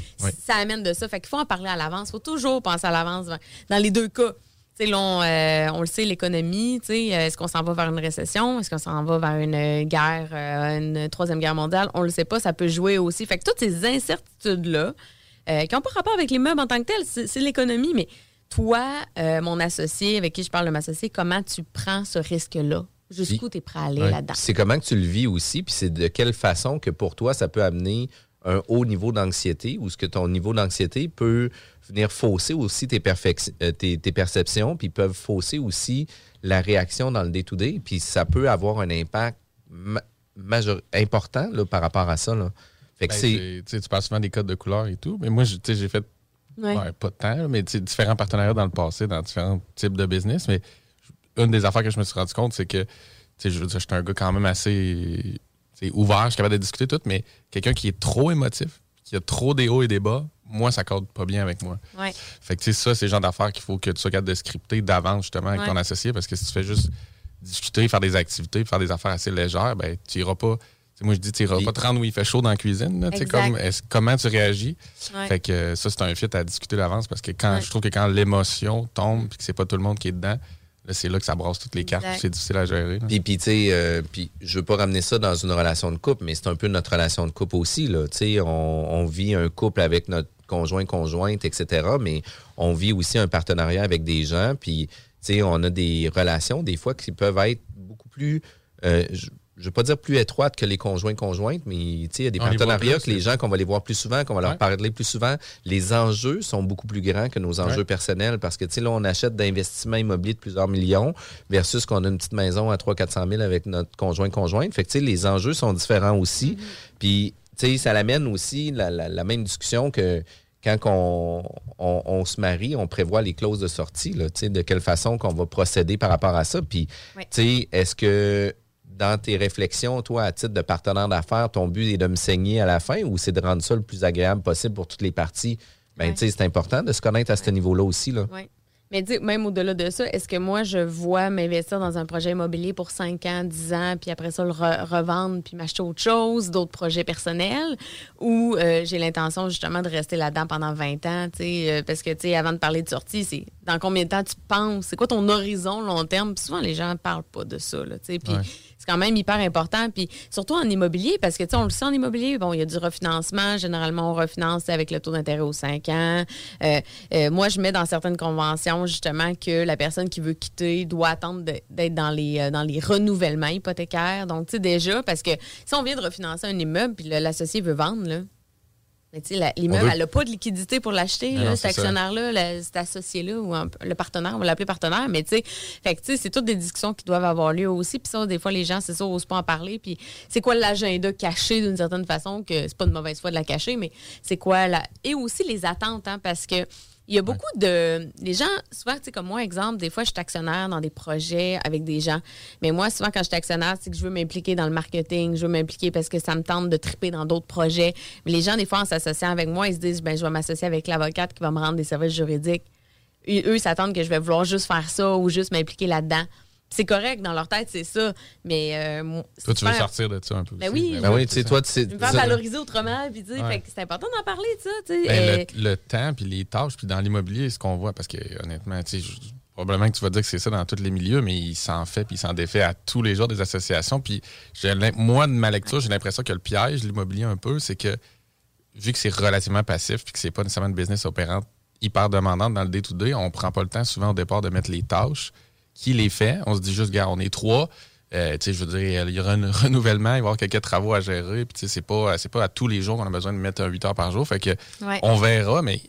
ça amène de ça. Fait qu'il faut en parler à l'avance. Il faut toujours penser à l'avance. Dans les deux cas. On, euh, on le sait, l'économie, euh, est-ce qu'on s'en va vers une récession? Est-ce qu'on s'en va vers une guerre, euh, une troisième guerre mondiale? On le sait pas, ça peut jouer aussi. Fait que toutes ces incertitudes-là, euh, qui n'ont pas rapport avec l'immeuble en tant que tel, c'est l'économie, mais toi, mon associé, avec qui je parle de m'associer, comment tu prends ce risque-là? Jusqu'où tu es prêt à aller là-dedans? C'est comment que tu le vis aussi, puis c'est de quelle façon que pour toi, ça peut amener un haut niveau d'anxiété ou ce que ton niveau d'anxiété peut venir fausser aussi tes, euh, tes, tes perceptions, puis peuvent fausser aussi la réaction dans le day-to-day, puis ça peut avoir un impact ma- majeur- important là, par rapport à ça. Là. Fait que Ben, tu parles souvent des codes de couleur et tout, mais moi, je- tu sais, j'ai fait Ouais. ouais, pas de temps, mais différents partenariats dans le passé, dans différents types de business. Mais une des affaires que je me suis rendu compte, c'est que tu sais, je veux dire, j'étais un gars quand même assez sais, ouvert, je suis capable de discuter tout, mais quelqu'un qui est trop émotif, qui a trop des hauts et des bas, moi, ça corde pas bien avec moi. Ouais. Fait que tu sais, ça, c'est le genre d'affaires qu'il faut que tu sois capable de scripter d'avance, justement, avec Ouais. ton associé, parce que si tu fais juste discuter, faire des activités, faire des affaires assez légères, ben, tu iras pas. moi, je dis, tu iras pas te rendre où il fait chaud dans la cuisine. là, tu sais, Exact. comme, comment tu réagis? Ouais. Fait que ça, c'est un fit à discuter d'avance parce que quand Ouais. je trouve que quand l'émotion tombe puis que c'est pas tout le monde qui est dedans, là, c'est là que ça brasse toutes les cartes. C'est difficile à gérer. là. Puis, puis tu sais, euh, puis je veux pas ramener ça dans une relation de couple, mais c'est un peu notre relation de couple aussi. Là. Tu sais, on, on vit un couple avec notre conjoint, conjointe, etc., mais on vit aussi un partenariat avec des gens. Puis, tu sais, on a des relations, des fois, qui peuvent être beaucoup plus... euh, je je veux pas dire plus étroites que les conjoints conjointes, mais il y a des On partenariats que les gens qu'on va les voir plus souvent, qu'on va leur Ouais. parler plus souvent. Les enjeux sont beaucoup plus grands que nos enjeux Ouais. personnels parce que là on achète d'investissements immobiliers de plusieurs millions versus qu'on a une petite maison à 3 400 000 avec notre conjoint conjointe. Fait que les enjeux sont différents aussi. Puis tu sais ça l'amène aussi la, la- la même discussion que quand on, on- on se marie, on prévoit les clauses de sortie, là, de quelle façon qu'on va procéder par rapport à ça. Puis, Oui. est-ce que dans tes réflexions, toi, à titre de partenaire d'affaires, ton but est de me saigner à la fin ou c'est de rendre ça le plus agréable possible pour toutes les parties? Ben, Ouais. tu sais, c'est important de se connaître à ce niveau-là aussi, là. Oui. Mais dis, même au-delà de ça, est-ce que moi, je vois m'investir dans un projet immobilier pour 5 ans, 10 ans, puis après ça, le re- revendre, puis m'acheter autre chose, d'autres projets personnels, ou euh, j'ai l'intention justement de rester là-dedans pendant 20 ans, tu sais, euh, parce que, tu sais, avant de parler de sortie, c'est dans combien de temps tu penses, c'est quoi ton horizon long terme? Puis souvent, les gens ne parlent pas de ça. Là, puis Ouais. c'est quand même hyper important. Puis surtout en immobilier, parce que tu sais, on le sait en immobilier, bon, il y a du refinancement. Généralement, on refinance avec le taux d'intérêt aux 5 ans. Euh, euh, moi, je mets dans certaines conventions justement que la personne qui veut quitter doit attendre d'être dans les, euh, dans les renouvellements hypothécaires. Donc, tu sais, déjà, parce que si on vient de refinancer un immeuble puis l'associé veut vendre, là, mais tu sais, la- l'immeuble, elle n'a pas de liquidité pour l'acheter, cet actionnaire-là, cet associé-là, ou un- le partenaire, on va l'appeler partenaire, mais tu sais, c'est toutes des discussions qui doivent avoir lieu aussi. Puis ça, des fois, les gens, c'est ça, n'osent pas en parler. Puis c'est quoi l'agenda caché d'une certaine façon, que c'est pas de mauvaise foi de la cacher, mais c'est quoi la. Et aussi les attentes, hein, parce que. Il y a beaucoup de. Les gens, souvent, tu sais, comme moi, exemple, des fois, je suis actionnaire dans des projets avec des gens. Mais moi, souvent, quand je suis actionnaire, c'est que je veux m'impliquer dans le marketing, je veux m'impliquer parce que ça me tente de triper dans d'autres projets. Mais les gens, des fois, en s'associant avec moi, ils se disent, ben, je vais m'associer avec l'avocate qui va me rendre des services juridiques. Eux, eux, ils s'attendent que je vais vouloir juste faire ça ou juste m'impliquer là-dedans. C'est correct, dans leur tête, c'est ça. Mais euh, Toi, tu veux sortir de ça un peu. Ben aussi. oui. Ben oui, tu sais, ça. toi, tu sais. Je me faire ça- valoriser autrement, puis tu sais, Ouais. fait que c'est important d'en parler de ça, tu sais. Ben, Euh, le, le temps, puis les tâches, puis dans l'immobilier, ce qu'on voit, parce que honnêtement, tu sais, probablement que tu vas dire que c'est ça dans tous les milieux, mais il s'en fait, puis il s'en défait à tous les jours des associations. Puis moi, de ma lecture, j'ai l'impression que le piège de l'immobilier un peu, c'est que vu que c'est relativement passif, puis que c'est pas nécessairement une business opérante hyper demandante dans le day-to-day, on prend pas le temps souvent au départ de mettre les tâches. Qui les fait? On se dit juste, gars, on est trois. Euh, tu sais, je veux dire, il y aura un (laughs) renouvellement, il va y avoir quelques travaux à gérer. Puis, tu sais, c'est pas, c'est pas à tous les jours qu'on a besoin de mettre un 8 heures par jour. Fait que, Ouais. on verra, mais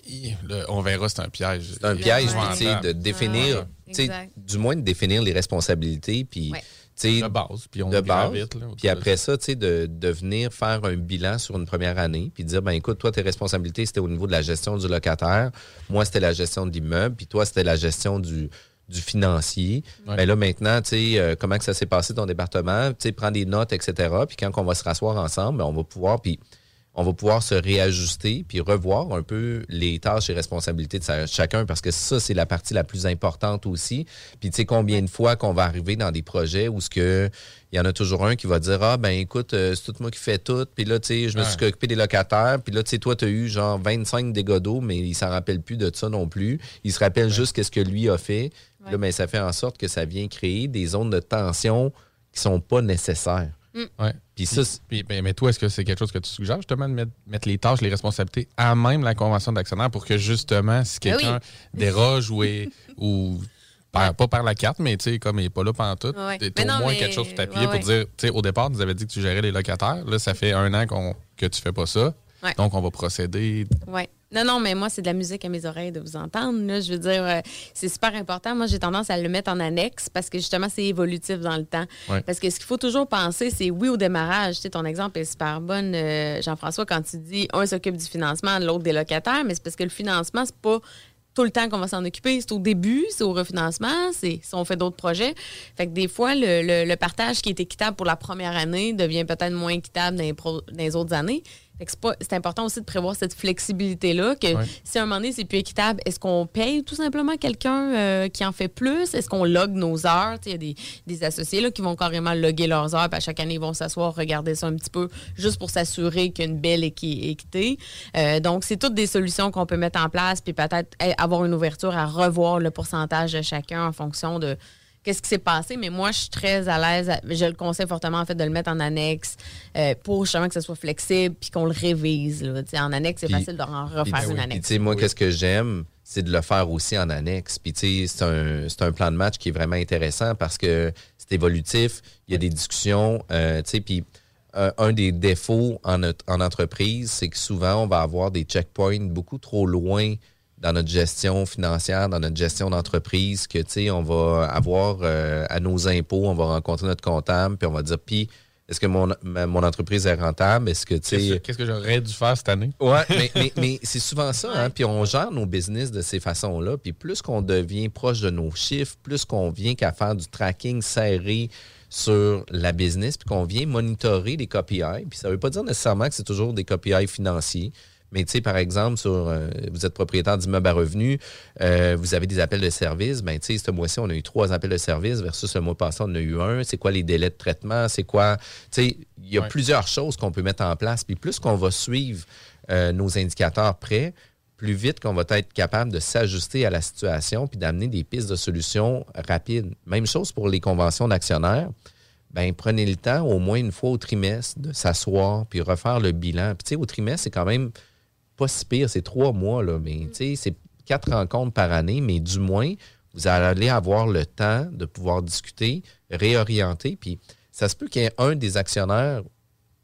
le- on verra, c'est un piège. C'est un piège, sais, de définir, Ouais, tu sais, exact. du moins de définir les responsabilités, puis, Ouais. tu sais, De base, puis on de base. là, autour Puis de après ça, tu sais, de, de venir faire un bilan sur une première année, puis dire, ben écoute, toi, tes responsabilités, c'était au niveau de la gestion du locataire. Moi, c'était la gestion de l'immeuble. Puis toi, c'était la gestion du, du financier. Ouais. Ben là, maintenant, tu sais, euh, comment que ça s'est passé ton département? Tu sais, prends des notes, etc. Puis quand on va se rasseoir ensemble, ben, on va pouvoir, puis on va pouvoir se réajuster puis revoir un peu les tâches et responsabilités de sa- chacun parce que ça, c'est la partie la plus importante aussi. Puis tu sais combien de fois qu'on va arriver dans des projets où ce que il y en a toujours un qui va dire ah ben écoute euh, c'est tout moi qui fais tout puis là tu sais je me suis occupé des locataires puis là tu sais toi tu as eu genre 25 dégâts d'eau mais il s'en rappelle plus de ça non plus. Il se rappelle juste qu'est-ce que lui a fait. Puis Là ben ça fait en sorte que ça vient créer des zones de tension qui sont pas nécessaires. Ouais. Puis ça Puis, ben, mais toi, est-ce que c'est quelque chose que tu suggères justement de mettre, mettre les tâches, les responsabilités à même la convention d'actionnaire pour que justement, si Ben oui. quelqu'un déroge ou, (laughs) est, ou par- pas par la carte, mais tu sais, comme il n'est pas là pendant tout, Ouais. t'as Mais au non, moins mais- quelque chose pour t'appuyer ouais, pour dire, tu sais, au départ, tu nous avais dit que tu gérais les locataires. Là, ça fait un an qu'on, que tu fais pas ça. Ouais. Donc, on va procéder. Non, non, mais moi, c'est de la musique à mes oreilles de vous entendre. Là. Je veux dire, euh, c'est super important. Moi, j'ai tendance à le mettre en annexe parce que justement, c'est évolutif dans le temps. Ouais. Parce que ce qu'il faut toujours penser, c'est oui au démarrage. Tu sais, ton exemple est super bon, euh, Jean-François, quand tu dis un s'occupe du financement, l'autre des locataires, mais c'est parce que le financement, c'est pas tout le temps qu'on va s'en occuper. C'est au début, c'est au refinancement, c'est si on fait d'autres projets. Fait que des fois, le, le- le partage qui est équitable pour la première année devient peut-être moins équitable dans les, pro- dans les autres années. C'est important aussi de prévoir cette flexibilité-là, que Ouais. si à un moment donné, c'est plus équitable, est-ce qu'on paye tout simplement quelqu'un euh, qui en fait plus? Est-ce qu'on log nos heures? Il y a des, des associés là, qui vont carrément loguer leurs heures, puis à chaque année, ils vont s'asseoir, regarder ça un petit peu, juste pour s'assurer qu'il y a une belle équi- équité. Euh, donc, c'est toutes des solutions qu'on peut mettre en place, puis peut-être avoir une ouverture à revoir le pourcentage de chacun en fonction de qu'est-ce qui s'est passé, mais moi, je suis très à l'aise. Je le conseille fortement, en fait, de le mettre en annexe euh, pour justement que ce soit flexible puis qu'on le révise. là. En annexe, c'est Puis- facile de en refaire Puis, une Puis, annexe. tu sais, moi, qu'est-ce que j'aime, c'est de le faire aussi en annexe. Puis, tu sais, c'est un, c'est un plan de match qui est vraiment intéressant parce que c'est évolutif, il y a des discussions, euh, tu sais, puis euh, un des défauts en, notre- en entreprise, c'est que souvent, on va avoir des checkpoints beaucoup trop loin dans notre gestion financière, dans notre gestion d'entreprise, que, tu sais, on va avoir euh, à nos impôts, on va rencontrer notre comptable, puis on va dire, puis, est-ce que mon, ma- mon entreprise est rentable? Est-ce que, tu Qu'est-ce sais... qu'est-ce que j'aurais dû faire cette année? Ouais, mais, mais, (laughs) mais c'est souvent ça. Hein? Puis on gère nos business de ces façons-là. Puis plus qu'on devient proche de nos chiffres, plus qu'on vient qu'à faire du tracking serré sur la business, puis qu'on vient monitorer les KPI. Puis ça veut pas dire nécessairement que c'est toujours des KPI financiers. Mais tu sais, par exemple, sur euh, vous êtes propriétaire d'immeuble à revenus, euh, vous avez des appels de service. Ben, tu sais, ce mois-ci, on a eu trois appels de service versus le mois passé, on en a eu un. C'est quoi les délais de traitement? C'est quoi? Tu sais, il y a Ouais. plusieurs choses qu'on peut mettre en place. Puis plus qu'on va suivre euh, nos indicateurs près, plus vite qu'on va être capable de s'ajuster à la situation puis d'amener des pistes de solutions rapides. Même chose pour les conventions d'actionnaires. Ben, prenez le temps, au moins une fois au trimestre, de s'asseoir puis refaire le bilan. Puis, tu sais, au trimestre, c'est quand même pas si pire, c'est trois mois, là, mais c'est quatre rencontres par année, mais du moins, vous allez avoir le temps de pouvoir discuter, réorienter. Puis, ça se peut qu'il y ait un des actionnaires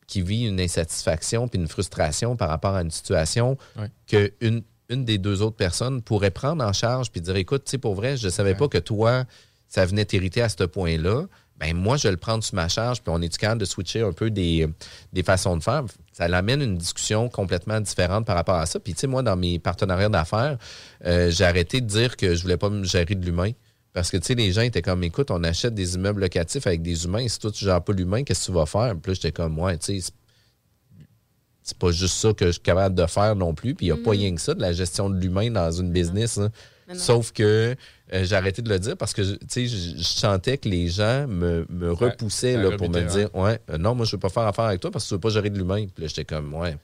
qui vit une insatisfaction puis une frustration par rapport à une situation que une, une des deux autres personnes pourrait prendre en charge puis dire écoute, tu sais, pour vrai, je ne savais pas que toi, ça venait t'irriter à ce point-là. Ben moi, je vais le prendre sur ma charge, puis on est capable de switcher un peu des, des façons de faire? Ça l'amène une discussion complètement différente par rapport à ça. Puis, tu sais, moi, dans mes partenariats d'affaires, euh, j'ai arrêté de dire que je voulais pas me gérer de l'humain. Parce que, tu sais, les gens étaient comme, écoute, on achète des immeubles locatifs avec des humains. Si toi, tu gères pas l'humain, qu'est-ce que tu vas faire? Puis là, j'étais comme, ouais, tu sais, c'est pas juste ça que je suis capable de faire non plus. Puis il n'y a pas rien que ça de la gestion de l'humain dans une business. hein. Sauf que euh, j'ai arrêté de le dire parce que tu sais, je, je sentais que les gens me, me repoussaient là, pour me dire Ouais, euh, non, moi, je veux pas faire affaire avec toi parce que tu veux pas gérer de l'humain. Puis là, j'étais comme Ouais.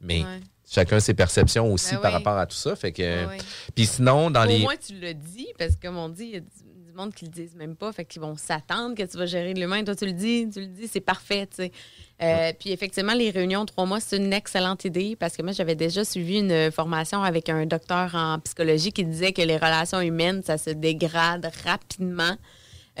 Mais Ouais. chacun ses perceptions aussi Ben par oui. rapport à tout ça. Fait que. Ouais, ouais. Puis sinon, dans Au les. moins, tu le dis, parce que, comme on dit, il y a du, du monde qui le disent même pas, fait qu'ils vont s'attendre que tu vas gérer de l'humain. Toi, tu le dis, tu le dis, c'est parfait, tu sais. Euh, Puis effectivement, les réunions de trois mois, c'est une excellente idée parce que moi, j'avais déjà suivi une formation avec un docteur en psychologie qui disait que les relations humaines, ça se dégrade rapidement.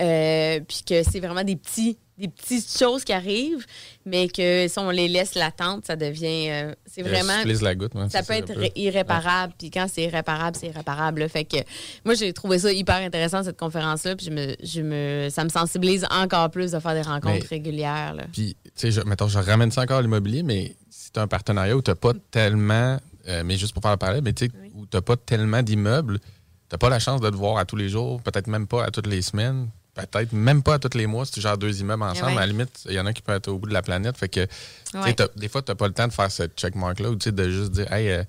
Euh, puis que c'est vraiment des petits des petites choses qui arrivent, mais que si on les laisse latentes, ça devient. euh, c'est vraiment. supplice de la goutte, ouais, ça peut ça, être irréparable. Puis quand c'est irréparable, c'est irréparable. là. Fait que moi, j'ai trouvé ça hyper intéressant, cette conférence-là. Puis je me, je me, ça me sensibilise encore plus de faire des rencontres Mais- régulières. Puis, tu sais, je, mettons, je ramène ça encore à l'immobilier, mais si tu as un partenariat où tu n'as pas tellement, euh, mais juste pour faire le parallèle, mais tu sais, où tu n'as pas tellement d'immeubles, tu n'as pas la chance de te voir à tous les jours, peut-être même pas à toutes les semaines, peut-être même pas à tous les mois si tu gères deux immeubles ensemble. ouais. À la limite, il y en a qui peuvent être au bout de la planète. Fait que, Ouais. des fois, tu n'as pas le temps de faire ce checkmark-là ou de juste dire, hey, euh,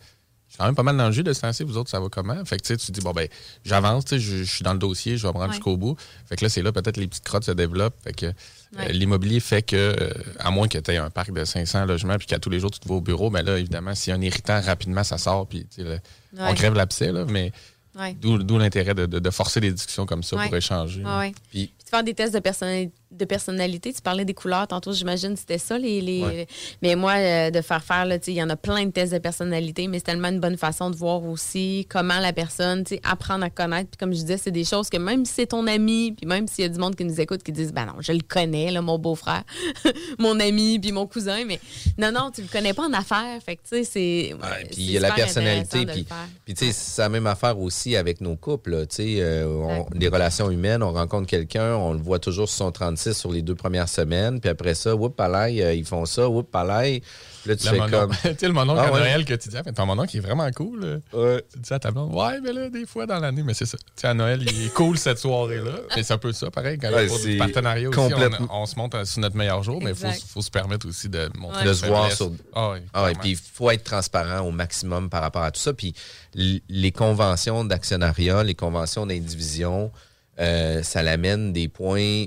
je suis quand même pas mal dans le jus de ce vous autres, ça va comment? Fait que tu tu dis, bon, ben, j'avance, je, je suis dans le dossier, je vais me rendre Ouais. jusqu'au bout. Fait que là, c'est là, peut-être, les petites crottes se développent. Fait que euh, l'immobilier fait que, euh, à moins que tu aies un parc de 500 logements puis qu'à tous les jours, tu te vas au bureau, mais là, évidemment, s'il y a un irritant, rapidement, ça sort, puis le- on crève l'abcès, là, mais Ouais. d'où l'intérêt de, de- de forcer des discussions comme ça Ouais. pour échanger. Puis, de faire des tests de, personnali- de personnalité. Tu parlais des couleurs tantôt, j'imagine, c'était ça. Les, les... Ouais. Mais moi, euh, de faire faire, il y en a plein de tests de personnalité, mais c'est tellement une bonne façon de voir aussi comment la personne, apprendre à connaître. Puis comme je disais, c'est des choses que même si c'est ton ami, puis même s'il y a du monde qui nous écoute qui disent, ben non, je le connais, là, mon beau-frère, (laughs) mon ami, puis mon cousin, mais non, non, tu le connais pas en affaires. Fait que, tu sais, c'est. Ouais, puis il y a la personnalité. Puis, puis tu sais, c'est la même affaire aussi avec nos couples. tu sais, euh, on- les relations humaines, on rencontre quelqu'un, on le voit toujours sur son 36 sur les deux premières semaines. Puis après ça, whoop, palais, euh, ils font ça, whoop, palais. Là, tu Le fais monon- comme. (laughs) tu sais, le mononcle Ah à ouais. Noël que tu dis, ah, mais ton mononcle, il est vraiment cool. là. Tu dis à ta blonde, ouais, mais là, des fois dans l'année, mais c'est ça. Tu sais, à Noël, il est cool cette soirée-là. (laughs) Mais c'est un peu ça, pareil. Quand Ouais, du partenariat aussi, complètement- on, on se monte sur notre meilleur jour, mais il faut, faut se permettre aussi de montrer de se voir sur. Ah oui, Ah ouais, puis il faut être transparent au maximum par rapport à tout ça. Puis les conventions d'actionnariat, les conventions d'indivision, euh, ça l'amène des points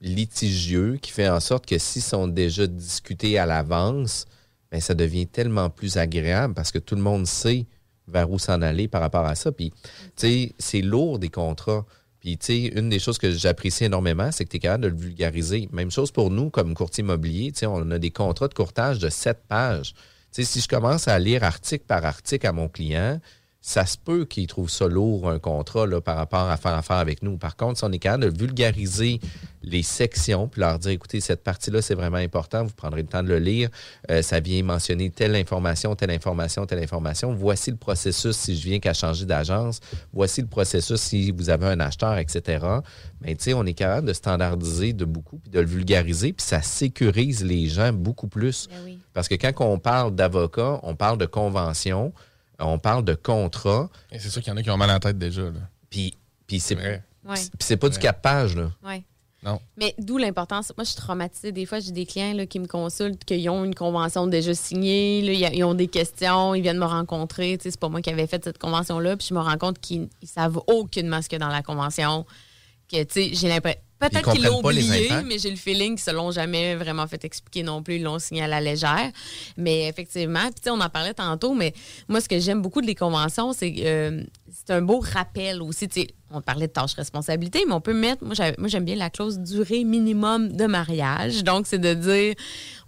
litigieux qui fait en sorte que s'ils sont déjà discutés à l'avance, ben, ça devient tellement plus agréable parce que tout le monde sait vers où s'en aller par rapport à ça. Puis, tu sais, c'est lourd des contrats. Puis, tu sais, une des choses que j'apprécie énormément, c'est que tu es capable de le vulgariser. Même chose pour nous, comme courtier immobilier. Tu sais, on a des contrats de courtage de sept pages. Tu sais, si je commence à lire article par article à mon client, ça se peut qu'il trouve ça lourd, un contrat, là, par rapport à faire affaire avec nous. Par contre, si on est capable de vulgariser les sections, puis leur dire, écoutez, cette partie-là, c'est vraiment important, vous prendrez le temps de le lire, Euh, ça vient mentionner telle information, telle information, telle information. Voici le processus si je viens qu'à changer d'agence. Voici le processus si vous avez un acheteur, etc. Mais tu sais, on est capable de standardiser de beaucoup, puis de le vulgariser, puis ça sécurise les gens beaucoup plus. Ben oui. Parce que quand on parle d'avocat, on parle de convention, on parle de contrat. Et c'est sûr qu'il y en a qui ont mal en tête déjà. Là. Puis, puis c'est vrai. Puis c'est pas du pages, là. Ouais. Non. Mais d'où l'importance. Moi, je suis traumatisée. Des fois, j'ai des clients là, qui me consultent, qui ont une convention déjà signée, là, ils ont des questions, ils viennent me rencontrer. Tu sais, C'est pas moi qui avais fait cette convention-là. Puis je me rends compte qu'ils ne savent aucunement ce qu'il y a dans la convention. Que, tu sais, j'ai l'impression. Peut-être qu'ils l'ont oublié, mais j'ai le feeling qu'ils se l'ont jamais vraiment fait expliquer non plus. Ils l'ont signé à la légère. Mais effectivement, puis tu sais, on en parlait tantôt, mais moi, ce que j'aime beaucoup de les conventions, c'est que euh, c'est un beau rappel aussi. On parlait de tâches responsabilités, mais on peut mettre, moi, j'aime bien la clause durée minimum de mariage. Donc, c'est de dire,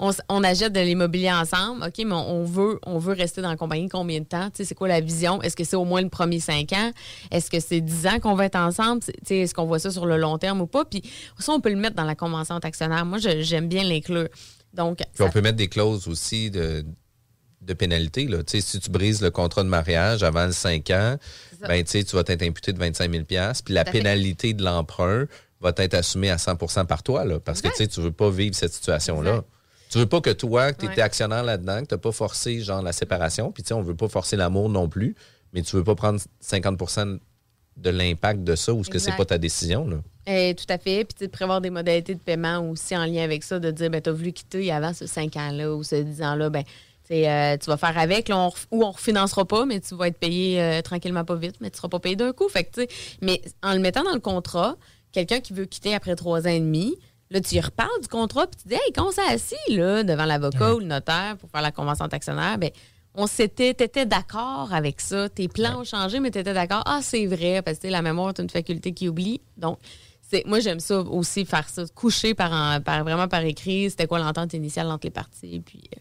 on, achète de l'immobilier ensemble, OK, mais on veut, on veut rester dans la compagnie combien de temps? C'est quoi la vision? Est-ce que c'est au moins le premier cinq ans? Est-ce que c'est 10 ans qu'on va être ensemble? Est-ce qu'on voit ça sur le long terme ou pas? Puis ça, on peut le mettre dans la convention actionnaire. Moi, j'aime bien l'inclure. Donc, Puis on peut mettre des clauses aussi de, de pénalité. Là. Si tu brises le contrat de mariage avant le 5 ans, ben, tu vas être imputé de 25 000 Puis la pénalité de l'emprunt va être assumée à 100% par toi. Là, parce que tu tu veux pas vivre cette situation-là. Tu veux pas que toi, que tu étais Ouais. actionnaire là-dedans, que tu n'as pas forcé genre la séparation. Puis tu sais, on veut pas forcer l'amour non plus, mais tu veux pas prendre 50 de l'impact de ça ou ce que c'est pas ta décision. Là? Eh, tout à fait. Puis, tu sais, de prévoir des modalités de paiement aussi en lien avec ça, de dire, ben, tu as voulu quitter avant ce 5 ans-là ou ce 10 ans-là, ben, euh, tu vas faire avec, là, on ou on refinancera pas, mais tu vas être payé euh, tranquillement pas vite, mais tu seras pas payé d'un coup. Fait que, mais en le mettant dans le contrat, quelqu'un qui veut quitter après trois ans et demi, là, tu y reparles du contrat, puis tu dis, hey, quand on s'est assis, là, devant l'avocat ou le notaire pour faire la convention d'actionnaire, ben, on s'était, t'étais d'accord avec ça. Tes plans ont changé, mais t'étais d'accord. Ah, c'est vrai, parce que la mémoire est une faculté qui oublie. Donc, c'est, moi, j'aime ça aussi, faire ça, coucher par, en- par- vraiment par écrit. C'était quoi l'entente initiale entre les parties. Puis, euh,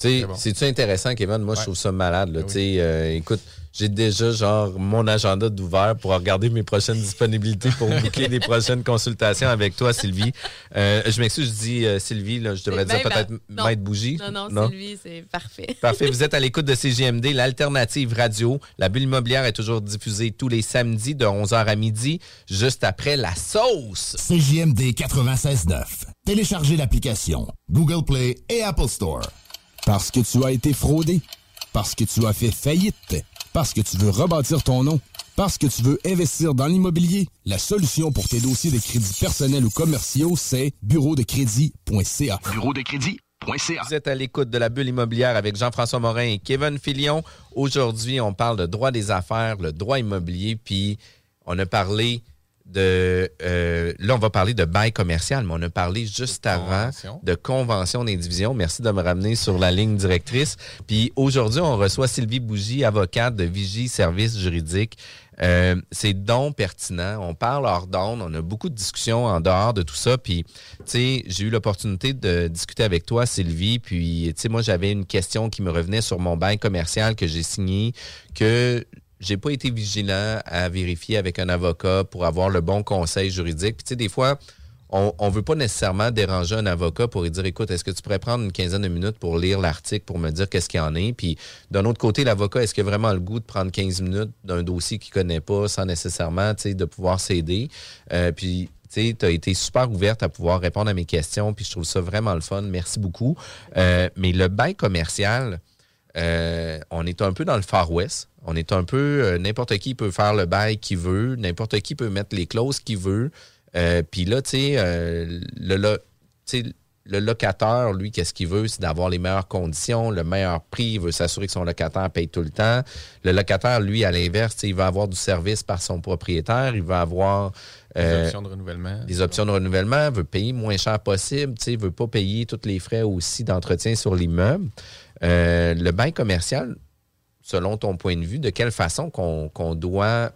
Tu sais, bon. C'est-tu intéressant, Kevin? Moi, je trouve ça malade. Là. Ben Tu sais, euh, écoute, j'ai déjà genre mon agenda d'ouvert pour regarder mes prochaines disponibilités pour boucler des prochaines consultations avec toi, Sylvie. Euh, je m'excuse, je dis euh, Sylvie, là, je devrais dire peut-être ben, non. Maître Bougie. Non, non, Sylvie, c'est parfait. Parfait. Vous êtes à l'écoute de CGMD, l'alternative radio. La bulle immobilière est toujours diffusée tous les samedis de 11h à midi, juste après la sauce. CJMD 96.9. Téléchargez l'application Google Play et Apple Store. Parce que tu as été fraudé. Parce que tu as fait faillite. Parce que tu veux rebâtir ton nom. Parce que tu veux investir dans l'immobilier. La solution pour tes dossiers de crédits personnels ou commerciaux, c'est bureau de crédit.ca. Bureau de crédit.ca. Vous êtes à l'écoute de la bulle immobilière avec Jean-François Morin et Kevin Filion. Aujourd'hui, on parle de droit des affaires, le droit immobilier, puis on a parlé de... euh, là, on va parler de bail commercial, mais on a parlé juste avant convention. de convention d'indivision. Merci de me ramener sur la ligne directrice. Puis aujourd'hui, on reçoit Sylvie Bougie, avocate de Vigie Services juridiques. Euh, c'est donc pertinent. On parle hors d'onde. On a beaucoup de discussions en dehors de tout ça. Puis, tu sais, j'ai eu l'opportunité de discuter avec toi, Sylvie. Puis, tu sais, moi, j'avais une question qui me revenait sur mon bail commercial que j'ai signé, que j'ai pas été vigilant à vérifier avec un avocat pour avoir le bon conseil juridique. Puis, tu sais, des fois, on ne veut pas nécessairement déranger un avocat pour lui dire écoute, est-ce que tu pourrais prendre une quinzaine de minutes pour lire l'article pour me dire qu'est-ce qu'il y en est? Puis d'un autre côté, l'avocat, est-ce qu'il a vraiment le goût de prendre 15 minutes d'un dossier qu'il connaît pas sans nécessairement tu sais, de pouvoir s'aider? Euh, puis tu as été super ouverte à pouvoir répondre à mes questions, puis je trouve ça vraiment le fun. Merci beaucoup. Euh, mais le bail commercial, euh, on est un peu dans le Far West. On est un peu, euh, n'importe qui peut faire le bail qu'il veut, n'importe qui peut mettre les clauses qu'il veut. Euh, Puis là, tu sais, euh, le, le locataire, lui, qu'est-ce qu'il veut? C'est d'avoir les meilleures conditions, le meilleur prix. Il veut s'assurer que son locataire paye tout le temps. Le locataire, lui, à l'inverse, il va avoir du service par son propriétaire. Il va avoir Des euh, options de renouvellement. des options de renouvellement, veut payer moins cher possible, tu sais, veut pas payer tous les frais aussi d'entretien sur l'immeuble. Euh, le bail commercial, selon ton point de vue, de quelle façon qu'on qu'on doit,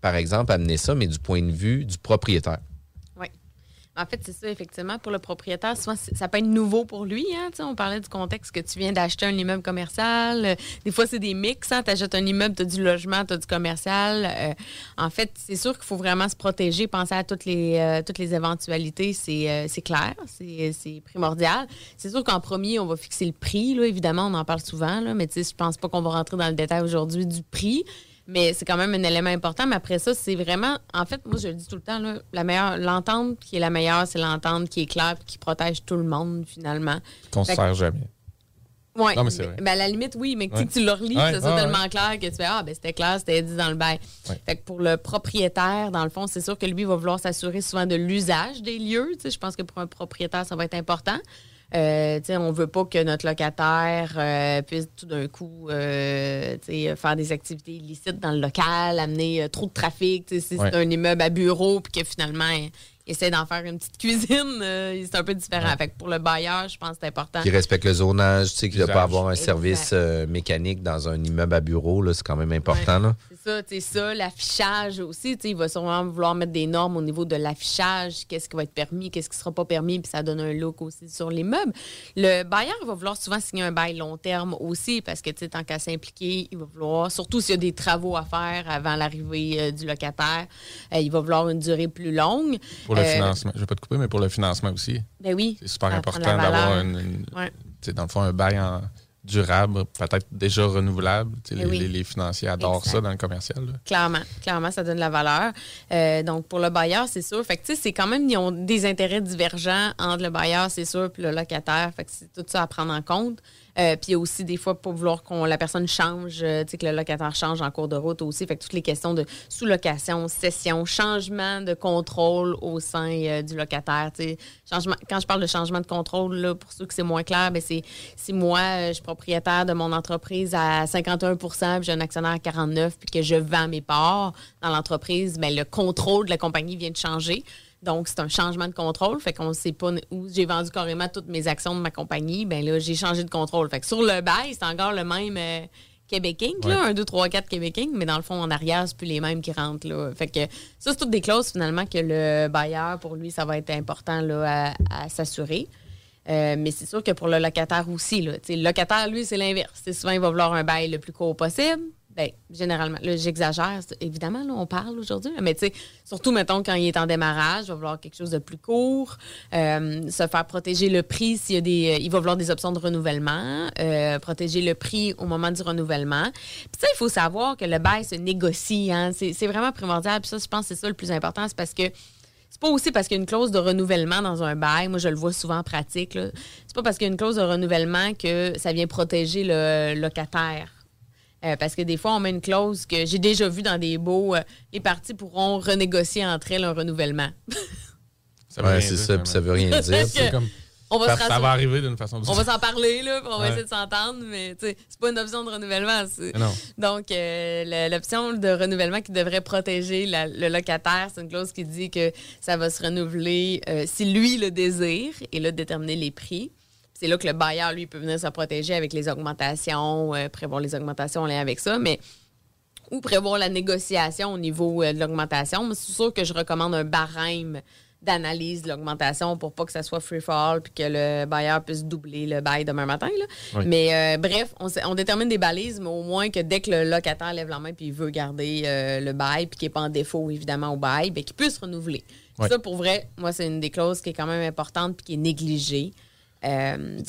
par exemple, amener ça, mais du point de vue du propriétaire? En fait, c'est ça, effectivement. Pour le propriétaire, souvent, ça peut être nouveau pour lui. Hein, on parlait du contexte que tu viens d'acheter un immeuble commercial. Euh, Des fois, c'est des mix. Hein, tu achètes un immeuble, tu as du logement, tu as du commercial. Euh, en fait, c'est sûr qu'il faut vraiment se protéger, penser à toutes les, euh, éventualités. C'est clair, c'est primordial. C'est sûr qu'en premier, on va fixer le prix. Évidemment, on en parle souvent. Là, mais je pense pas qu'on va rentrer dans le détail aujourd'hui du prix. Mais c'est quand même un élément important. Mais après ça, c'est vraiment. En fait, moi, je le dis tout le temps, là, la meilleure, l'entente qui est la meilleure, c'est l'entente qui est claire et qui protège tout le monde, finalement. Qu'on se Fait que- sert jamais. Non, mais ben, à la limite, oui, mais que tu sais, Ouais. que tu le relis, Ouais, c'est ça ouais, tellement clair que tu fais Ah, ben c'était clair, c'était dit dans le bail. Fait que pour le propriétaire, dans le fond, c'est sûr que lui va vouloir s'assurer souvent de l'usage des lieux. Je pense que pour un propriétaire, ça va être important. Euh, tu sais, on veut pas que notre locataire euh, puisse tout d'un coup euh, tu sais, faire des activités illicites dans le local, amener euh, trop de trafic. Tu sais, Si Ouais. c'est un immeuble à bureau, puis que finalement, il essaie d'en faire une petite cuisine, euh, c'est un peu différent. Fait que pour le bailleur, je pense que c'est important. Qui respecte le zonage, tu sais, qu'il ne doit pas avoir un service euh, mécanique dans un immeuble à bureau, là, c'est quand même important. Là. Ça, tu sais, ça, l'affichage aussi, tu sais, il va sûrement vouloir mettre des normes au niveau de l'affichage, qu'est-ce qui va être permis, qu'est-ce qui sera pas permis, puis ça donne un look aussi sur les meubles. Le bailleur va vouloir souvent signer un bail long terme aussi, parce que, tu sais, tant qu'à s'impliquer, il va vouloir, surtout s'il y a des travaux à faire avant l'arrivée euh, du locataire, euh, il va vouloir une durée plus longue. Pour le Euh, financement. Je vais pas te couper, mais pour le financement aussi. Ben oui. C'est super important d'avoir une, une- Ouais. tu sais, dans le fond, un bail en durable, peut-être déjà renouvelable. Eh Les, oui. les- les financiers adorent Exact. ça dans le commercial. là. Clairement, clairement, ça donne de la valeur. Euh, donc, pour le bailleur, c'est sûr. Fait que, c'est quand même, ils ont des intérêts divergents entre le bailleur, c'est sûr, puis le locataire. Fait que c'est tout ça à prendre en compte. Euh, puis aussi des fois pour vouloir qu'on la personne change, euh, tu sais, que le locataire change en cours de route aussi. Fait que toutes les questions de sous-location, cession, changement de contrôle au sein euh, du locataire. tu sais. Changement, quand je parle de changement de contrôle, là, pour ceux que c'est moins clair, ben c'est si moi, euh, je suis propriétaire de mon entreprise à 51% puis j'ai un actionnaire à 49 puis que je vends mes parts dans l'entreprise, ben le contrôle de la compagnie vient de changer. Donc, c'est un changement de contrôle. Fait qu'on ne sait pas où j'ai vendu carrément toutes mes actions de ma compagnie. Ben là, j'ai changé de contrôle. Fait que sur le bail, c'est encore le même euh, Québec Inc., là, 1, 2, 3, 4 Québec Inc., mais dans le fond, en arrière, c'est plus les mêmes qui rentrent. Là. Fait que ça, c'est toutes des clauses, finalement, que le bailleur, pour lui, ça va être important là, à, à s'assurer. Euh, mais c'est sûr que pour le locataire aussi, là, le locataire, lui, c'est l'inverse. Souvent, il va vouloir un bail le plus court possible. Ben, généralement, j'exagère, évidemment, là, on parle aujourd'hui, mais tu sais, surtout, mettons, quand il est en démarrage, il va vouloir quelque chose de plus court, euh, se faire protéger le prix s'il y a des. euh, il va vouloir des options de renouvellement, euh, protéger le prix au moment du renouvellement. Puis ça, il faut savoir que le bail se négocie, hein, c'est vraiment primordial. Puis ça, je pense que c'est ça le plus important, c'est parce que c'est pas aussi parce qu'il y a une clause de renouvellement dans un bail. Moi, je le vois souvent en pratique. C'est pas parce qu'il y a une clause de renouvellement que ça vient protéger le locataire. Euh, parce que des fois, on met une clause que j'ai déjà vu dans des baux, euh, les parties pourront renégocier entre elles un renouvellement. (laughs) Ça veut Ouais, c'est dire, ça, puis ça veut rien (laughs) dire. que C'est comme- on va ça, se ça va arriver d'une façon ou d'une On va s'en parler, là, puis on va essayer de s'entendre, mais c'est pas une option de renouvellement. Non. Donc, euh, l'option de renouvellement qui devrait protéger la- le locataire, c'est une clause qui dit que ça va se renouveler euh, si lui le désire et là, déterminer les prix. C'est là que le bailleur, lui, peut venir se protéger avec les augmentations, euh, prévoir les augmentations en lien avec ça, mais ou prévoir la négociation au niveau euh, de l'augmentation. C'est sûr que je recommande un barème d'analyse de l'augmentation pour pas que ça soit free fall puis que le bailleur puisse doubler le bail demain matin. là. Oui. Mais euh, bref, on, détermine des balises, mais au moins que dès que le locataire lève la main puis il veut garder euh, le bail puis qu'il n'est pas en défaut évidemment au bail, ben, qu'il puisse renouveler. Ça, pour vrai, moi, c'est une des clauses qui est quand même importante puis qui est négligée. Euh, donc,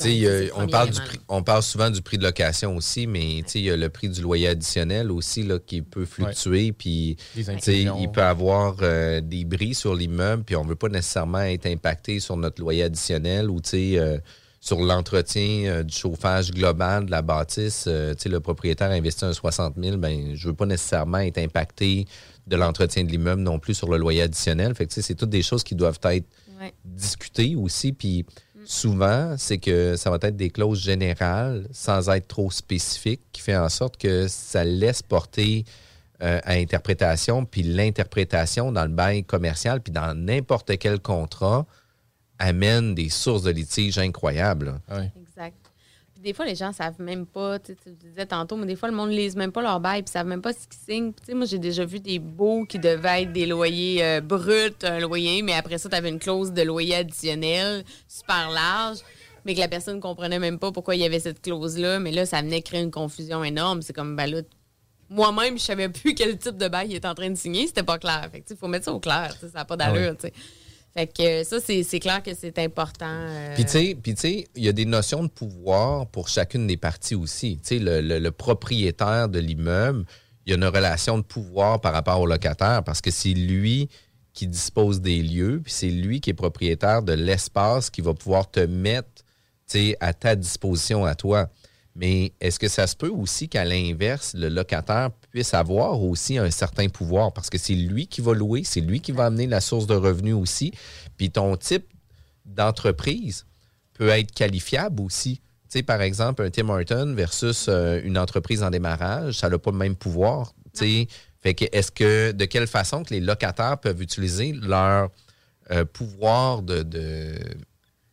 on, parle du élément, prix- on parle souvent du prix de location aussi, mais tu sais, il y a le prix du loyer additionnel aussi là, qui peut fluctuer. Puis Les tu sais, inclusions. il peut avoir euh, des bris sur l'immeuble, puis on ne veut pas nécessairement être impacté sur notre loyer additionnel ou tu sais, euh, sur l'entretien euh, du chauffage global de la bâtisse. Euh, tu sais, le propriétaire investit un 60 000, ben, je ne veux pas nécessairement être impacté de l'entretien de l'immeuble non plus sur le loyer additionnel. Fait que, tu sais, c'est toutes des choses qui doivent être Ouais. discuter aussi. Puis souvent, c'est que ça va être des clauses générales sans être trop spécifiques qui fait en sorte que ça laisse porter euh, à interprétation. Puis l'interprétation dans le bail commercial, puis dans n'importe quel contrat, amène des sources de litiges incroyables. Puis des fois, les gens savent même pas, tu sais, tu disais tantôt, mais des fois, le monde ne lise même pas leur bail, puis savent même pas ce qu'ils signent. Tu sais, moi, j'ai déjà vu des baux qui devaient être des loyers euh, bruts, un loyer, mais après ça, tu avais une clause de loyer additionnel super large, mais que la personne ne comprenait même pas pourquoi il y avait cette clause-là. Mais là, ça venait créer une confusion énorme. C'est comme, ben là, moi-même, je savais plus (laughs) quel type de bail il était en train de signer, c'était pas clair. Fait que, il faut mettre ça au clair, ça n'a pas d'allure, tu sais. Fait que euh, ça, c'est clair que c'est important. euh, Puis tu sais, il y a des notions de pouvoir pour chacune des parties aussi. Tu sais, le, propriétaire de l'immeuble, il y a une relation de pouvoir par rapport au locataire parce que c'est lui qui dispose des lieux, puis c'est lui qui est propriétaire de l'espace qui va pouvoir te mettre à ta disposition à toi. Mais est-ce que ça se peut aussi qu'à l'inverse, le locataire puisse avoir aussi un certain pouvoir? Parce que c'est lui qui va louer, c'est lui qui va amener la source de revenus aussi. Puis ton type d'entreprise peut être qualifiable aussi. Tu sais, par exemple, un Tim Horton versus euh, une entreprise en démarrage, ça n'a pas le même pouvoir. Tu sais, fait que est-ce que de quelle façon que les locataires peuvent utiliser leur euh, pouvoir de, de,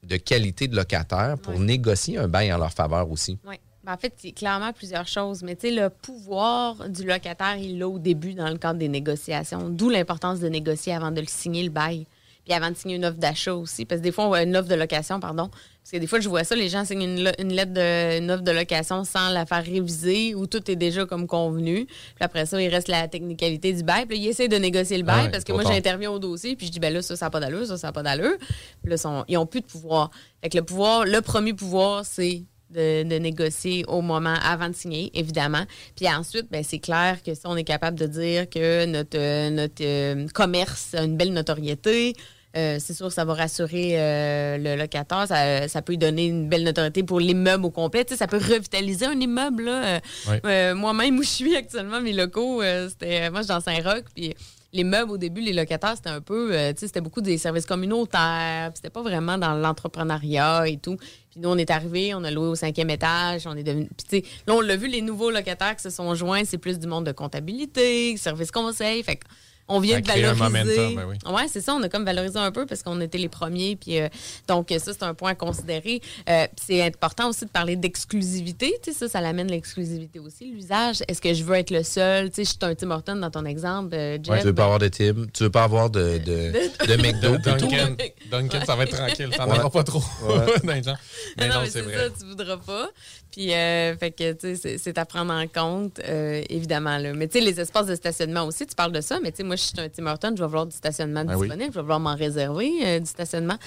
de qualité de locataire pour négocier un bail en leur faveur aussi? Oui. Ben, en fait, c'est clairement plusieurs choses. Mais tu sais, le pouvoir du locataire, il l'a au début dans le cadre des négociations. D'où l'importance de négocier avant de le signer le bail. Puis avant de signer une offre d'achat aussi. Parce que des fois, on voit une offre de location, pardon. Parce que des fois, je vois ça, les gens signent une, lettre de, une offre de location sans la faire réviser, où tout est déjà comme convenu. Puis après ça, il reste la technicalité du bail. Puis là, ils essaient de négocier le bail Ah ouais, parce que moi, j'interviens au dossier. Puis je dis, ben là, ça, ça n'a pas d'allure, ça, ça n'a pas d'allure. Puis là, ils n'ont plus de pouvoir. Fait que le pouvoir, le premier pouvoir, c'est de, de négocier au moment avant de signer, évidemment. Puis ensuite, ben, c'est clair que si on est capable de dire que notre, euh, notre euh, commerce a une belle notoriété, euh, c'est sûr que ça va rassurer euh, le locataire. Ça, ça peut lui donner une belle notoriété pour l'immeuble au complet. Ça peut revitaliser un immeuble. là. Euh, Moi-même, où je suis actuellement, mes locaux, c'était, moi, je suis dans Saint-Roch. Puis les meubles, au début, les locataires, c'était un peu, euh, tu sais, c'était beaucoup des services communautaires. C'était pas vraiment dans l'entrepreneuriat et tout. Puis nous, on est arrivés, on a loué au cinquième étage, on est devenu. Puis tu sais, là, on l'a vu, les nouveaux locataires qui se sont joints, c'est plus du monde de comptabilité, service conseil. Fait on vient de un valoriser. momentum, ben oui. Ouais, c'est ça. On a comme valorisé un peu parce qu'on était les premiers. Puis euh, donc ça, c'est un point à considérer. Euh, c'est important aussi de parler d'exclusivité. Tu sais, ça, ça l'amène l'exclusivité aussi. L'usage. Est-ce que je veux être le seul? Tu sais, je suis un Tim Horton dans ton exemple, euh, Jeff. Ouais, tu veux pas avoir de Tim, tu veux pas avoir de, de, (laughs) De- de McDo. Duncan, Duncan, ça va être tranquille. T'en Ouais. auras pas trop Ouais. dans les gens. Mais non, non, mais c'est vrai. ça, tu voudras pas. Puis, euh, fait que, tu sais, c'est- c'est à prendre en compte, euh, évidemment. Là. Mais, tu sais, les espaces de stationnement aussi, tu parles de ça, mais, tu sais, moi, je suis un Tim Hortons, je vais vouloir du stationnement Ben oui. disponible, je vais vouloir m'en réserver euh, du stationnement.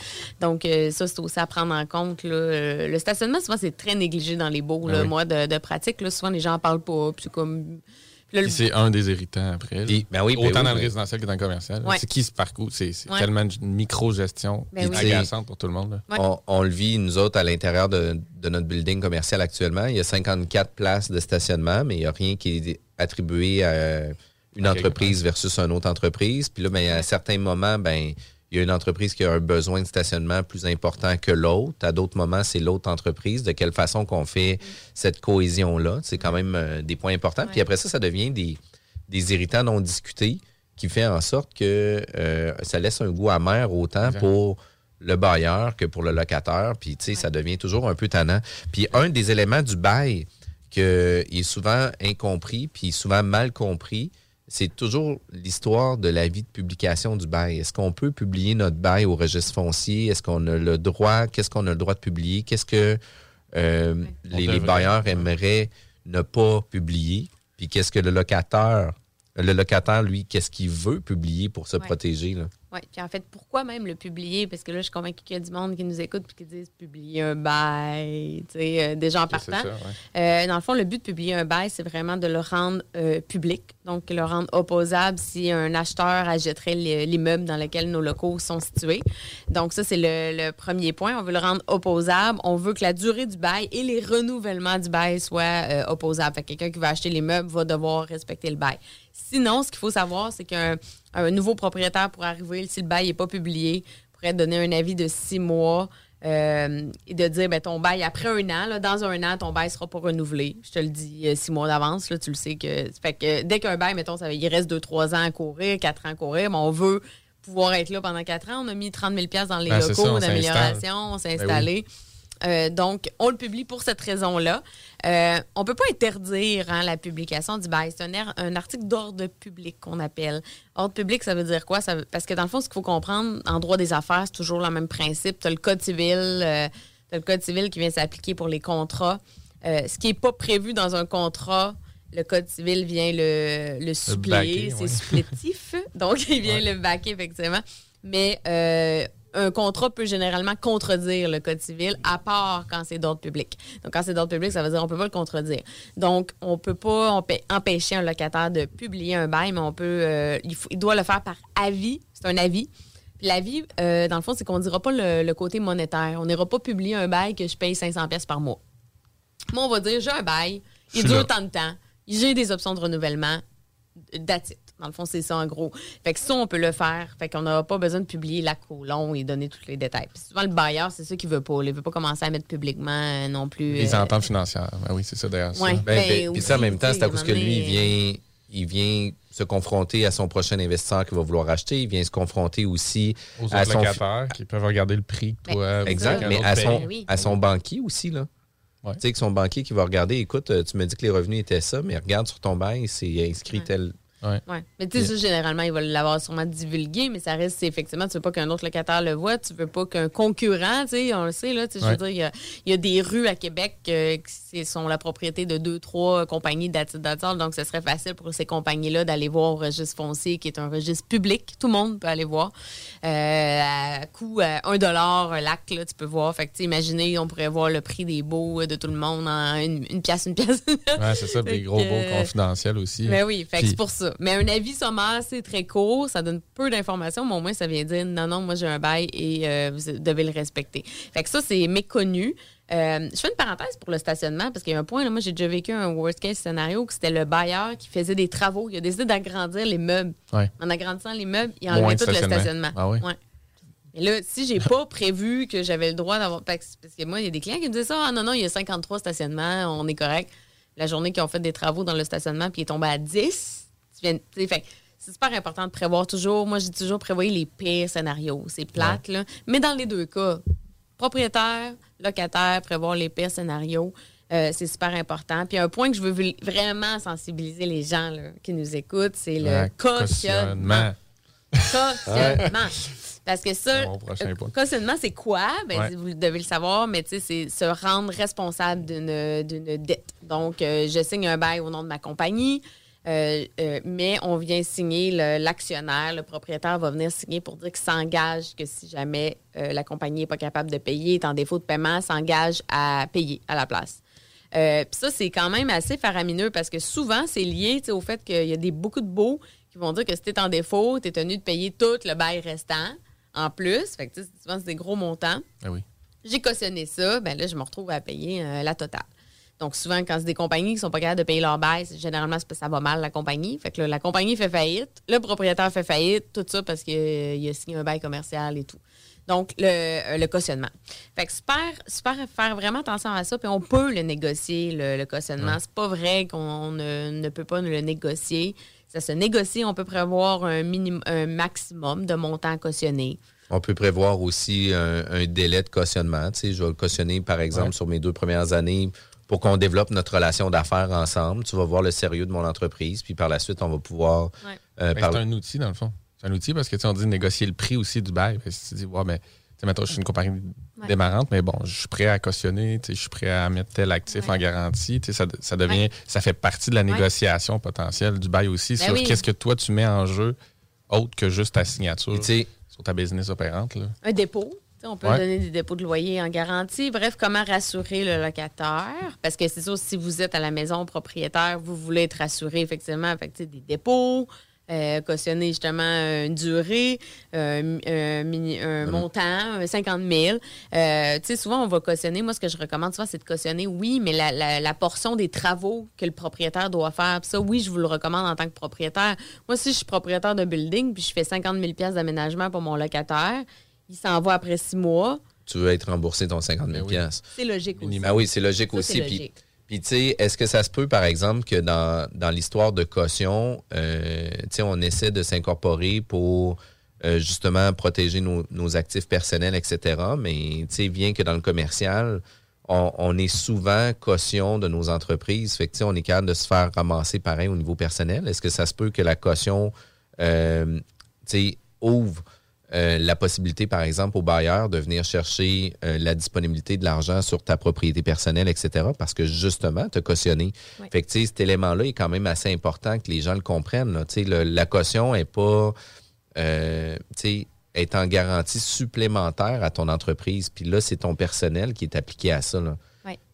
Donc, euh, ça, c'est aussi à prendre en compte. Là. Euh, Le stationnement, souvent, c'est très négligé dans les beaux, Ben là, oui. moi, de, de pratique. Là, souvent, les gens en parlent pas. Puis, c'est comme. Le- c'est un des irritants après. ben oui, ben Autant oui, dans le ben- résidentiel que dans le commercial. Ouais. C'est qui ce parcours? C'est Ouais. tellement une micro-gestion Ben oui. agaçante pour tout le monde. là. Ouais. On, on le vit, nous autres, à l'intérieur de, de notre building commercial actuellement. Il y a 54 places de stationnement, mais il n'y a rien qui est attribué à une entreprise versus une autre entreprise. Puis là, ben, à certains moments, ben, il y a une entreprise qui a un besoin de stationnement plus important que l'autre. À d'autres moments, c'est l'autre entreprise. De quelle façon qu'on fait cette cohésion-là? C'est quand même euh, des points importants. Puis après ça, ça devient des, des irritants non discutés qui fait en sorte que euh, ça laisse un goût amer autant pour le bailleur que pour le locataire. Puis, tu sais, ça devient toujours un peu tannant. Puis, un des éléments du bail qui est souvent incompris, puis souvent mal compris, c'est toujours l'histoire de la vie de publication du bail. Est-ce qu'on peut publier notre bail au registre foncier? Est-ce qu'on a le droit? Qu'est-ce qu'on a le droit de publier? Qu'est-ce que euh, les, bailleurs aimeraient ne pas publier? Puis qu'est-ce que le locataire, le locataire, lui, qu'est-ce qu'il veut publier pour se Ouais. protéger? Là? Oui, puis en fait, pourquoi même le publier? Parce que là, je suis convaincue qu'il y a du monde qui nous écoute et qui disent publier un bail, tu sais, euh, déjà en partant. ça, ouais. Euh, dans le fond, le but de publier un bail, c'est vraiment de le rendre euh, public, donc le rendre opposable si un acheteur achèterait le- l'immeuble dans lequel nos locaux sont situés. Donc ça, c'est le, le premier point. On veut le rendre opposable. On veut que la durée du bail et les renouvellements du bail soient euh, opposables. Fait que quelqu'un qui va acheter l'immeuble va devoir respecter le bail. Sinon, ce qu'il faut savoir, c'est qu'un un nouveau propriétaire pourrait arriver, si le bail n'est pas publié, pourrait donner un avis de six mois euh, et de dire ben, ton bail, après un an, là, dans un an, ton bail ne sera pas renouvelé. Je te le dis euh, six mois d'avance, là, tu le sais que. Fait que dès qu'un bail, mettons, ça, il reste deux, trois ans à courir, quatre ans à courir, mais on veut pouvoir être là pendant quatre ans. On a mis 30 000 dans les Ben, locaux on d'amélioration, on s'est Ben installé. Euh, donc, on le publie pour cette raison-là. Euh, on ne peut pas interdire hein, la publication du bail. C'est un, er- un article d'ordre public qu'on appelle. Ordre public, ça veut dire quoi? Ça parce que dans le fond, ce qu'il faut comprendre, en droit des affaires, c'est toujours le même principe. Tu as le Code civil, euh, t'as le Code civil qui vient s'appliquer pour les contrats. Euh, ce qui n'est pas prévu dans un contrat, le Code civil vient le, le suppléer. C'est ouais. supplétif. (laughs) donc, il vient le baquer, effectivement. Mais un contrat peut généralement contredire le Code civil, à part quand c'est d'ordre public. Donc, quand c'est d'ordre public, ça veut dire qu'on peut pas le contredire. Donc, on peut pas empê- empêcher un locataire de publier un bail, mais on peut, euh, il, faut- il doit le faire par avis. C'est un avis. L'avis, euh, dans le fond, c'est qu'on ne dira pas le, le côté monétaire. On n'ira pas publier un bail que je paye 500 pièces par mois. Moi, on va dire, j'ai un bail, il dure là. tant de temps, j'ai des options de renouvellement, that's it. Dans le fond, c'est ça en gros. Fait que ça, on peut le faire. Fait qu'on n'aura pas besoin de publier la colon et donner tous les détails. Puis souvent, le bailleur, c'est ça qu'il veut pas. Il veut pas commencer à mettre publiquement euh, non plus. Les euh, ententes financières. Ben oui, c'est ça d'ailleurs. Ouais. Ben, Ben, ben, puis ça, en même temps, c'est à cause que lui, il à vient, il vient se confronter à son prochain investisseur qui va vouloir acheter. Il vient se confronter aussi Aux à autres son locataires qui peuvent regarder le prix que toi. Exact, mais à son, oui. à son banquier aussi, là. Ouais. Tu sais, que son banquier qui va regarder, écoute, euh, tu me dis que les revenus étaient ça, mais regarde sur ton bail, c'est inscrit tel. Ouais. Ouais. Mais tu sais, ça, généralement, il va l'avoir sûrement divulgué, mais ça reste, c'est effectivement, tu veux pas qu'un autre locataire le voit, tu veux pas qu'un concurrent, tu sais, on le sait, là, tu sais, je veux dire, il y a, il y a des rues à Québec euh, qui sont la propriété de deux, trois compagnies d'attitude d'attente, donc ce serait facile pour ces compagnies-là d'aller voir au registre foncier, qui est un registre public, tout le monde peut aller voir. Euh, à coût à un dollar un lac, là, tu peux voir. Fait que, imaginez, on pourrait voir le prix des baux euh, de tout le monde en une, une pièce, une pièce. Ouais, c'est ça, les gros euh, confidentiels aussi. ben oui, fait Puis- c'est pour ça. Mais un avis sommaire, c'est très court, ça donne peu d'informations, mais au moins ça vient dire non, non, moi j'ai un bail et euh, vous devez le respecter. Fait que ça, c'est méconnu. Euh, je fais une parenthèse pour le stationnement parce qu'il y a un point, là, moi j'ai déjà vécu un worst case scénario que c'était le bailleur qui faisait des travaux. Il a décidé d'agrandir les meubles. Ouais. En agrandissant les meubles, il de tout le stationnement. Ah oui? Ouais. Et là, si j'ai pas prévu que j'avais le droit d'avoir. Parce que moi, il y a des clients qui me disent ça. Ah non, non, il y a 53 stationnements, on est correct. La journée qu'ils ont fait des travaux dans le stationnement, puis il est tombé à 10. Tu viens, tu sais, fait c'est super important de prévoir toujours. Moi, j'ai toujours prévoyé les pires scénarios. C'est plate, là. Mais dans les deux cas, propriétaire, locataire, prévoir les pires scénarios. euh, c'est super important. Puis un point que je veux vraiment sensibiliser les gens là, qui nous écoutent, c'est le Ouais, cautionnement. Cautionnement. (laughs) Parce que ça, euh, cautionnement, c'est quoi? Ben, Ouais. Vous devez le savoir, mais c'est se rendre responsable d'une d'une dette. Donc, euh, je signe un bail au nom de ma compagnie, euh, euh, mais on vient signer, le- l'actionnaire, le, propriétaire va venir signer pour dire qu'il s'engage que si jamais euh, la compagnie n'est pas capable de payer, est en défaut de paiement, s'engage à payer à la place. Puis ça, c'est quand même assez faramineux parce que souvent, c'est lié au fait qu'il y a des, beaucoup de baux qui vont dire que si tu es en défaut, tu es tenu de payer tout le bail restant en plus. Fait que tu sais, souvent, c'est des gros montants. Ah oui. J'ai cautionné ça, ben là, je me retrouve à payer la totale. Donc, souvent, quand c'est des compagnies qui sont pas capables de payer leur bail, c'est- généralement, c'est parce que ça va mal, la compagnie. Fait que là, la compagnie fait faillite, le propriétaire fait faillite, tout ça parce qu'il a signé un bail commercial et tout. Donc, le, euh, le cautionnement. Fait que super, super faire vraiment attention à ça. Puis on peut le négocier, le, le cautionnement. C'est pas vrai qu'on ne, ne peut pas le négocier. Ça se négocie. On peut prévoir un, minimum, un maximum de montant cautionné. On peut prévoir aussi un, un délai de cautionnement. Tu sais, je vais le cautionner, par exemple, Ouais. sur mes deux premières années pour qu'on développe notre relation d'affaires ensemble. Tu vas voir le sérieux de mon entreprise, puis par la suite, on va pouvoir Ouais. euh, Ben, C'est un outil, dans le fond. C'est un outil parce que tu sais, on dit négocier le prix aussi du bail. Parce que tu dis, ouais, mais tu sais, mettons, je suis une compagnie Ouais. démarrante, mais bon, je suis prêt à cautionner, tu sais, je suis prêt à mettre tel actif Ouais. en garantie. Tu sais, Ça, ça devient, ça fait partie de la négociation potentielle du bail aussi Ben sur oui. qu'est-ce que toi tu mets en jeu autre que juste ta signature sur ta business opérante. Là. Un dépôt. On peut Ouais. donner des dépôts de loyer en garantie. Bref, comment rassurer le locataire? Parce que c'est sûr, si vous êtes à la maison propriétaire, vous voulez être rassuré, effectivement. Sais, des dépôts, euh, cautionner justement une durée, euh, un, mini- un montant, un 50 000. Euh, tu sais, souvent, on va cautionner. Moi, ce que je recommande souvent, c'est de cautionner, oui, mais la, la- la portion des travaux que le propriétaire doit faire. Puis ça, oui, je vous le recommande en tant que propriétaire. Moi, si je suis propriétaire d'un building, puis je fais 50 000 d'aménagement pour mon locataire, il s'en va après six mois. tu veux être remboursé ton 50 000 Ben oui. piastres. C'est logique aussi. Ah oui, c'est logique Ça, aussi. Puis, logique. puis, tu sais, est-ce que ça se peut, par exemple, que dans, dans l'histoire de caution, euh, tu sais, on essaie de s'incorporer pour euh, justement protéger nos, nos actifs personnels, etc. Mais, tu sais, bien que dans le commercial, on, on est souvent caution de nos entreprises. Fait que, tu sais, on est capable de se faire ramasser pareil au niveau personnel. Est-ce que ça se peut que la caution, euh, tu sais, ouvre euh, la possibilité, par exemple, au bailleur de venir chercher euh, la disponibilité de l'argent sur ta propriété personnelle, etc. Parce que justement, tu as cautionné. Fait que, tu sais, cet élément-là est quand même assez important que les gens le comprennent. là. Le- la caution est pas, euh, tu sais, est en garantie supplémentaire à ton entreprise. Puis là, c'est ton personnel qui est appliqué à ça. là.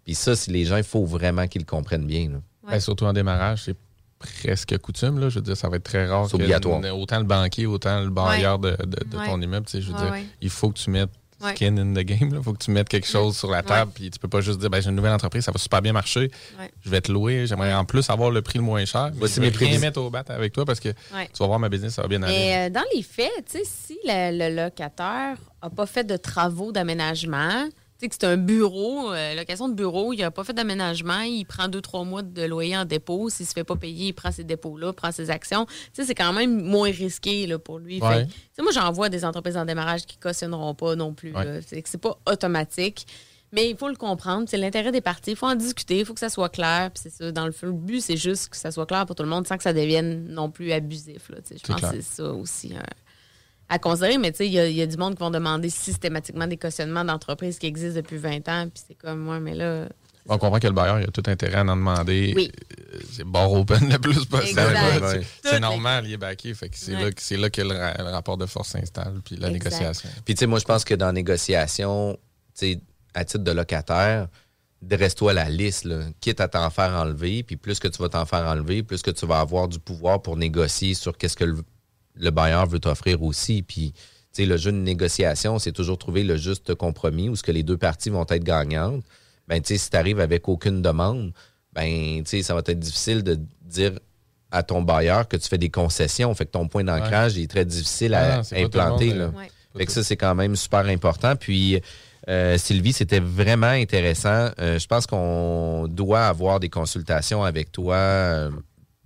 Puis ça, si les gens, il faut vraiment qu'ils le comprennent bien. là. Ouais. Ben, surtout en démarrage, c'est presque coutume. Là. Je veux dire, ça va être très rare. C'est que obligatoire. n- autant le banquier, autant le bailleur de, de- de Ouais. ton immeuble. tu sais, Je veux Ouais, dire, ouais. il faut que tu mettes Ouais. skin in the game. Il faut que tu mettes quelque chose sur la table. Puis tu peux pas juste dire, ben, j'ai une nouvelle entreprise, ça va super bien marcher. Ouais. Je vais te louer. J'aimerais en plus avoir le prix le moins cher. Mais Voici je vais mes rien prévisions. mettre au bat avec toi parce que Ouais. tu vas voir ma business, ça va bien aller. Mais euh, dans les faits, si le, le locataire n'a pas fait de travaux d'aménagement, sais, que c'est un bureau, euh, location de bureau, il n'a pas fait d'aménagement, il prend deux, trois mois de loyer en dépôt. S'il ne se fait pas payer, il prend ses dépôts-là, prend ses actions. Tu sais, c'est quand même moins risqué là, pour lui. Ouais. Fait moi, j'en vois des entreprises en démarrage qui cautionneront pas non plus. Ouais. C'est pas automatique. Mais il faut le comprendre, c'est l'intérêt des parties. Il faut en discuter, il faut que ça soit clair. Puis c'est ça, dans le fond, le but, c'est juste que ça soit clair pour tout le monde sans que ça devienne non plus abusif. Là. Je pense clair. que c'est ça aussi euh, à considérer. Mais tu sais, il y, a- il y a du monde qui vont demander systématiquement des cautionnements d'entreprises qui existent depuis 20 ans. Puis c'est comme moi, mais là. On comprend que le bailleur il a tout intérêt à en demander. Oui. Euh, C'est bar open le plus possible. C'est- normal, il est backé. Fait que c'est Ouais. là, que- c'est là que le, ra- le rapport de force s'installe, puis la Exact. négociation. Puis, tu sais, moi, je pense que dans la négociation, tu sais, à titre de locataire, dresse-toi la liste, là. quitte à t'en faire enlever. Puis, plus que tu vas t'en faire enlever, plus que tu vas avoir du pouvoir pour négocier sur qu'est-ce que le, le bailleur veut t'offrir aussi. Puis, tu sais, le jeu de négociation, c'est toujours trouver le juste compromis où ce que les deux parties vont être gagnantes. Ben, tu sais, si tu arrives avec aucune demande, ben, tu sais, ça va être difficile de dire à ton bailleur que tu fais des concessions. Fait que ton point d'ancrage il est très difficile à Ah le implanter. monde, là. Ouais. Fait que ça, c'est quand même super important. Puis, euh, Sylvie, c'était vraiment intéressant. Euh, je pense qu'on doit avoir des consultations avec toi euh,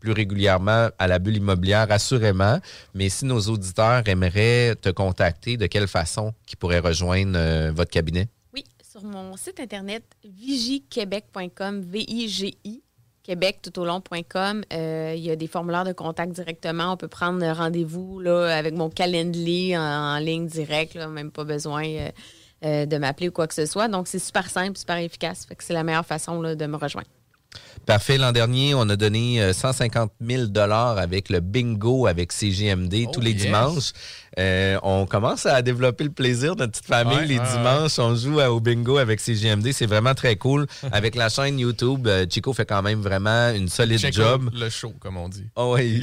plus régulièrement à la bulle immobilière, assurément. Mais si nos auditeurs aimeraient te contacter, de quelle façon qu'ils pourraient rejoindre euh, votre cabinet? Oui, sur mon site internet vigiquebec.com, V-I-G-I, Québec tout au long.com. Euh, il y a des formulaires de contact directement. On peut prendre rendez-vous avec mon calendrier en, ligne directe, là, même pas besoin euh, de m'appeler ou quoi que ce soit. Donc, c'est super simple, super efficace. C'est la meilleure façon là, de me rejoindre. Parfait. L'an dernier, on a donné euh, 150 000 avec le bingo avec CGMD Oh, tous les yes. dimanches. Euh, on commence à développer le plaisir de notre petite famille Ouais, les ouais, dimanches. On joue au bingo avec CGMD. C'est vraiment très cool. (laughs) avec la chaîne YouTube, euh, Chico fait quand même vraiment une solide Check job. Le show, comme on dit. Oh, ouais.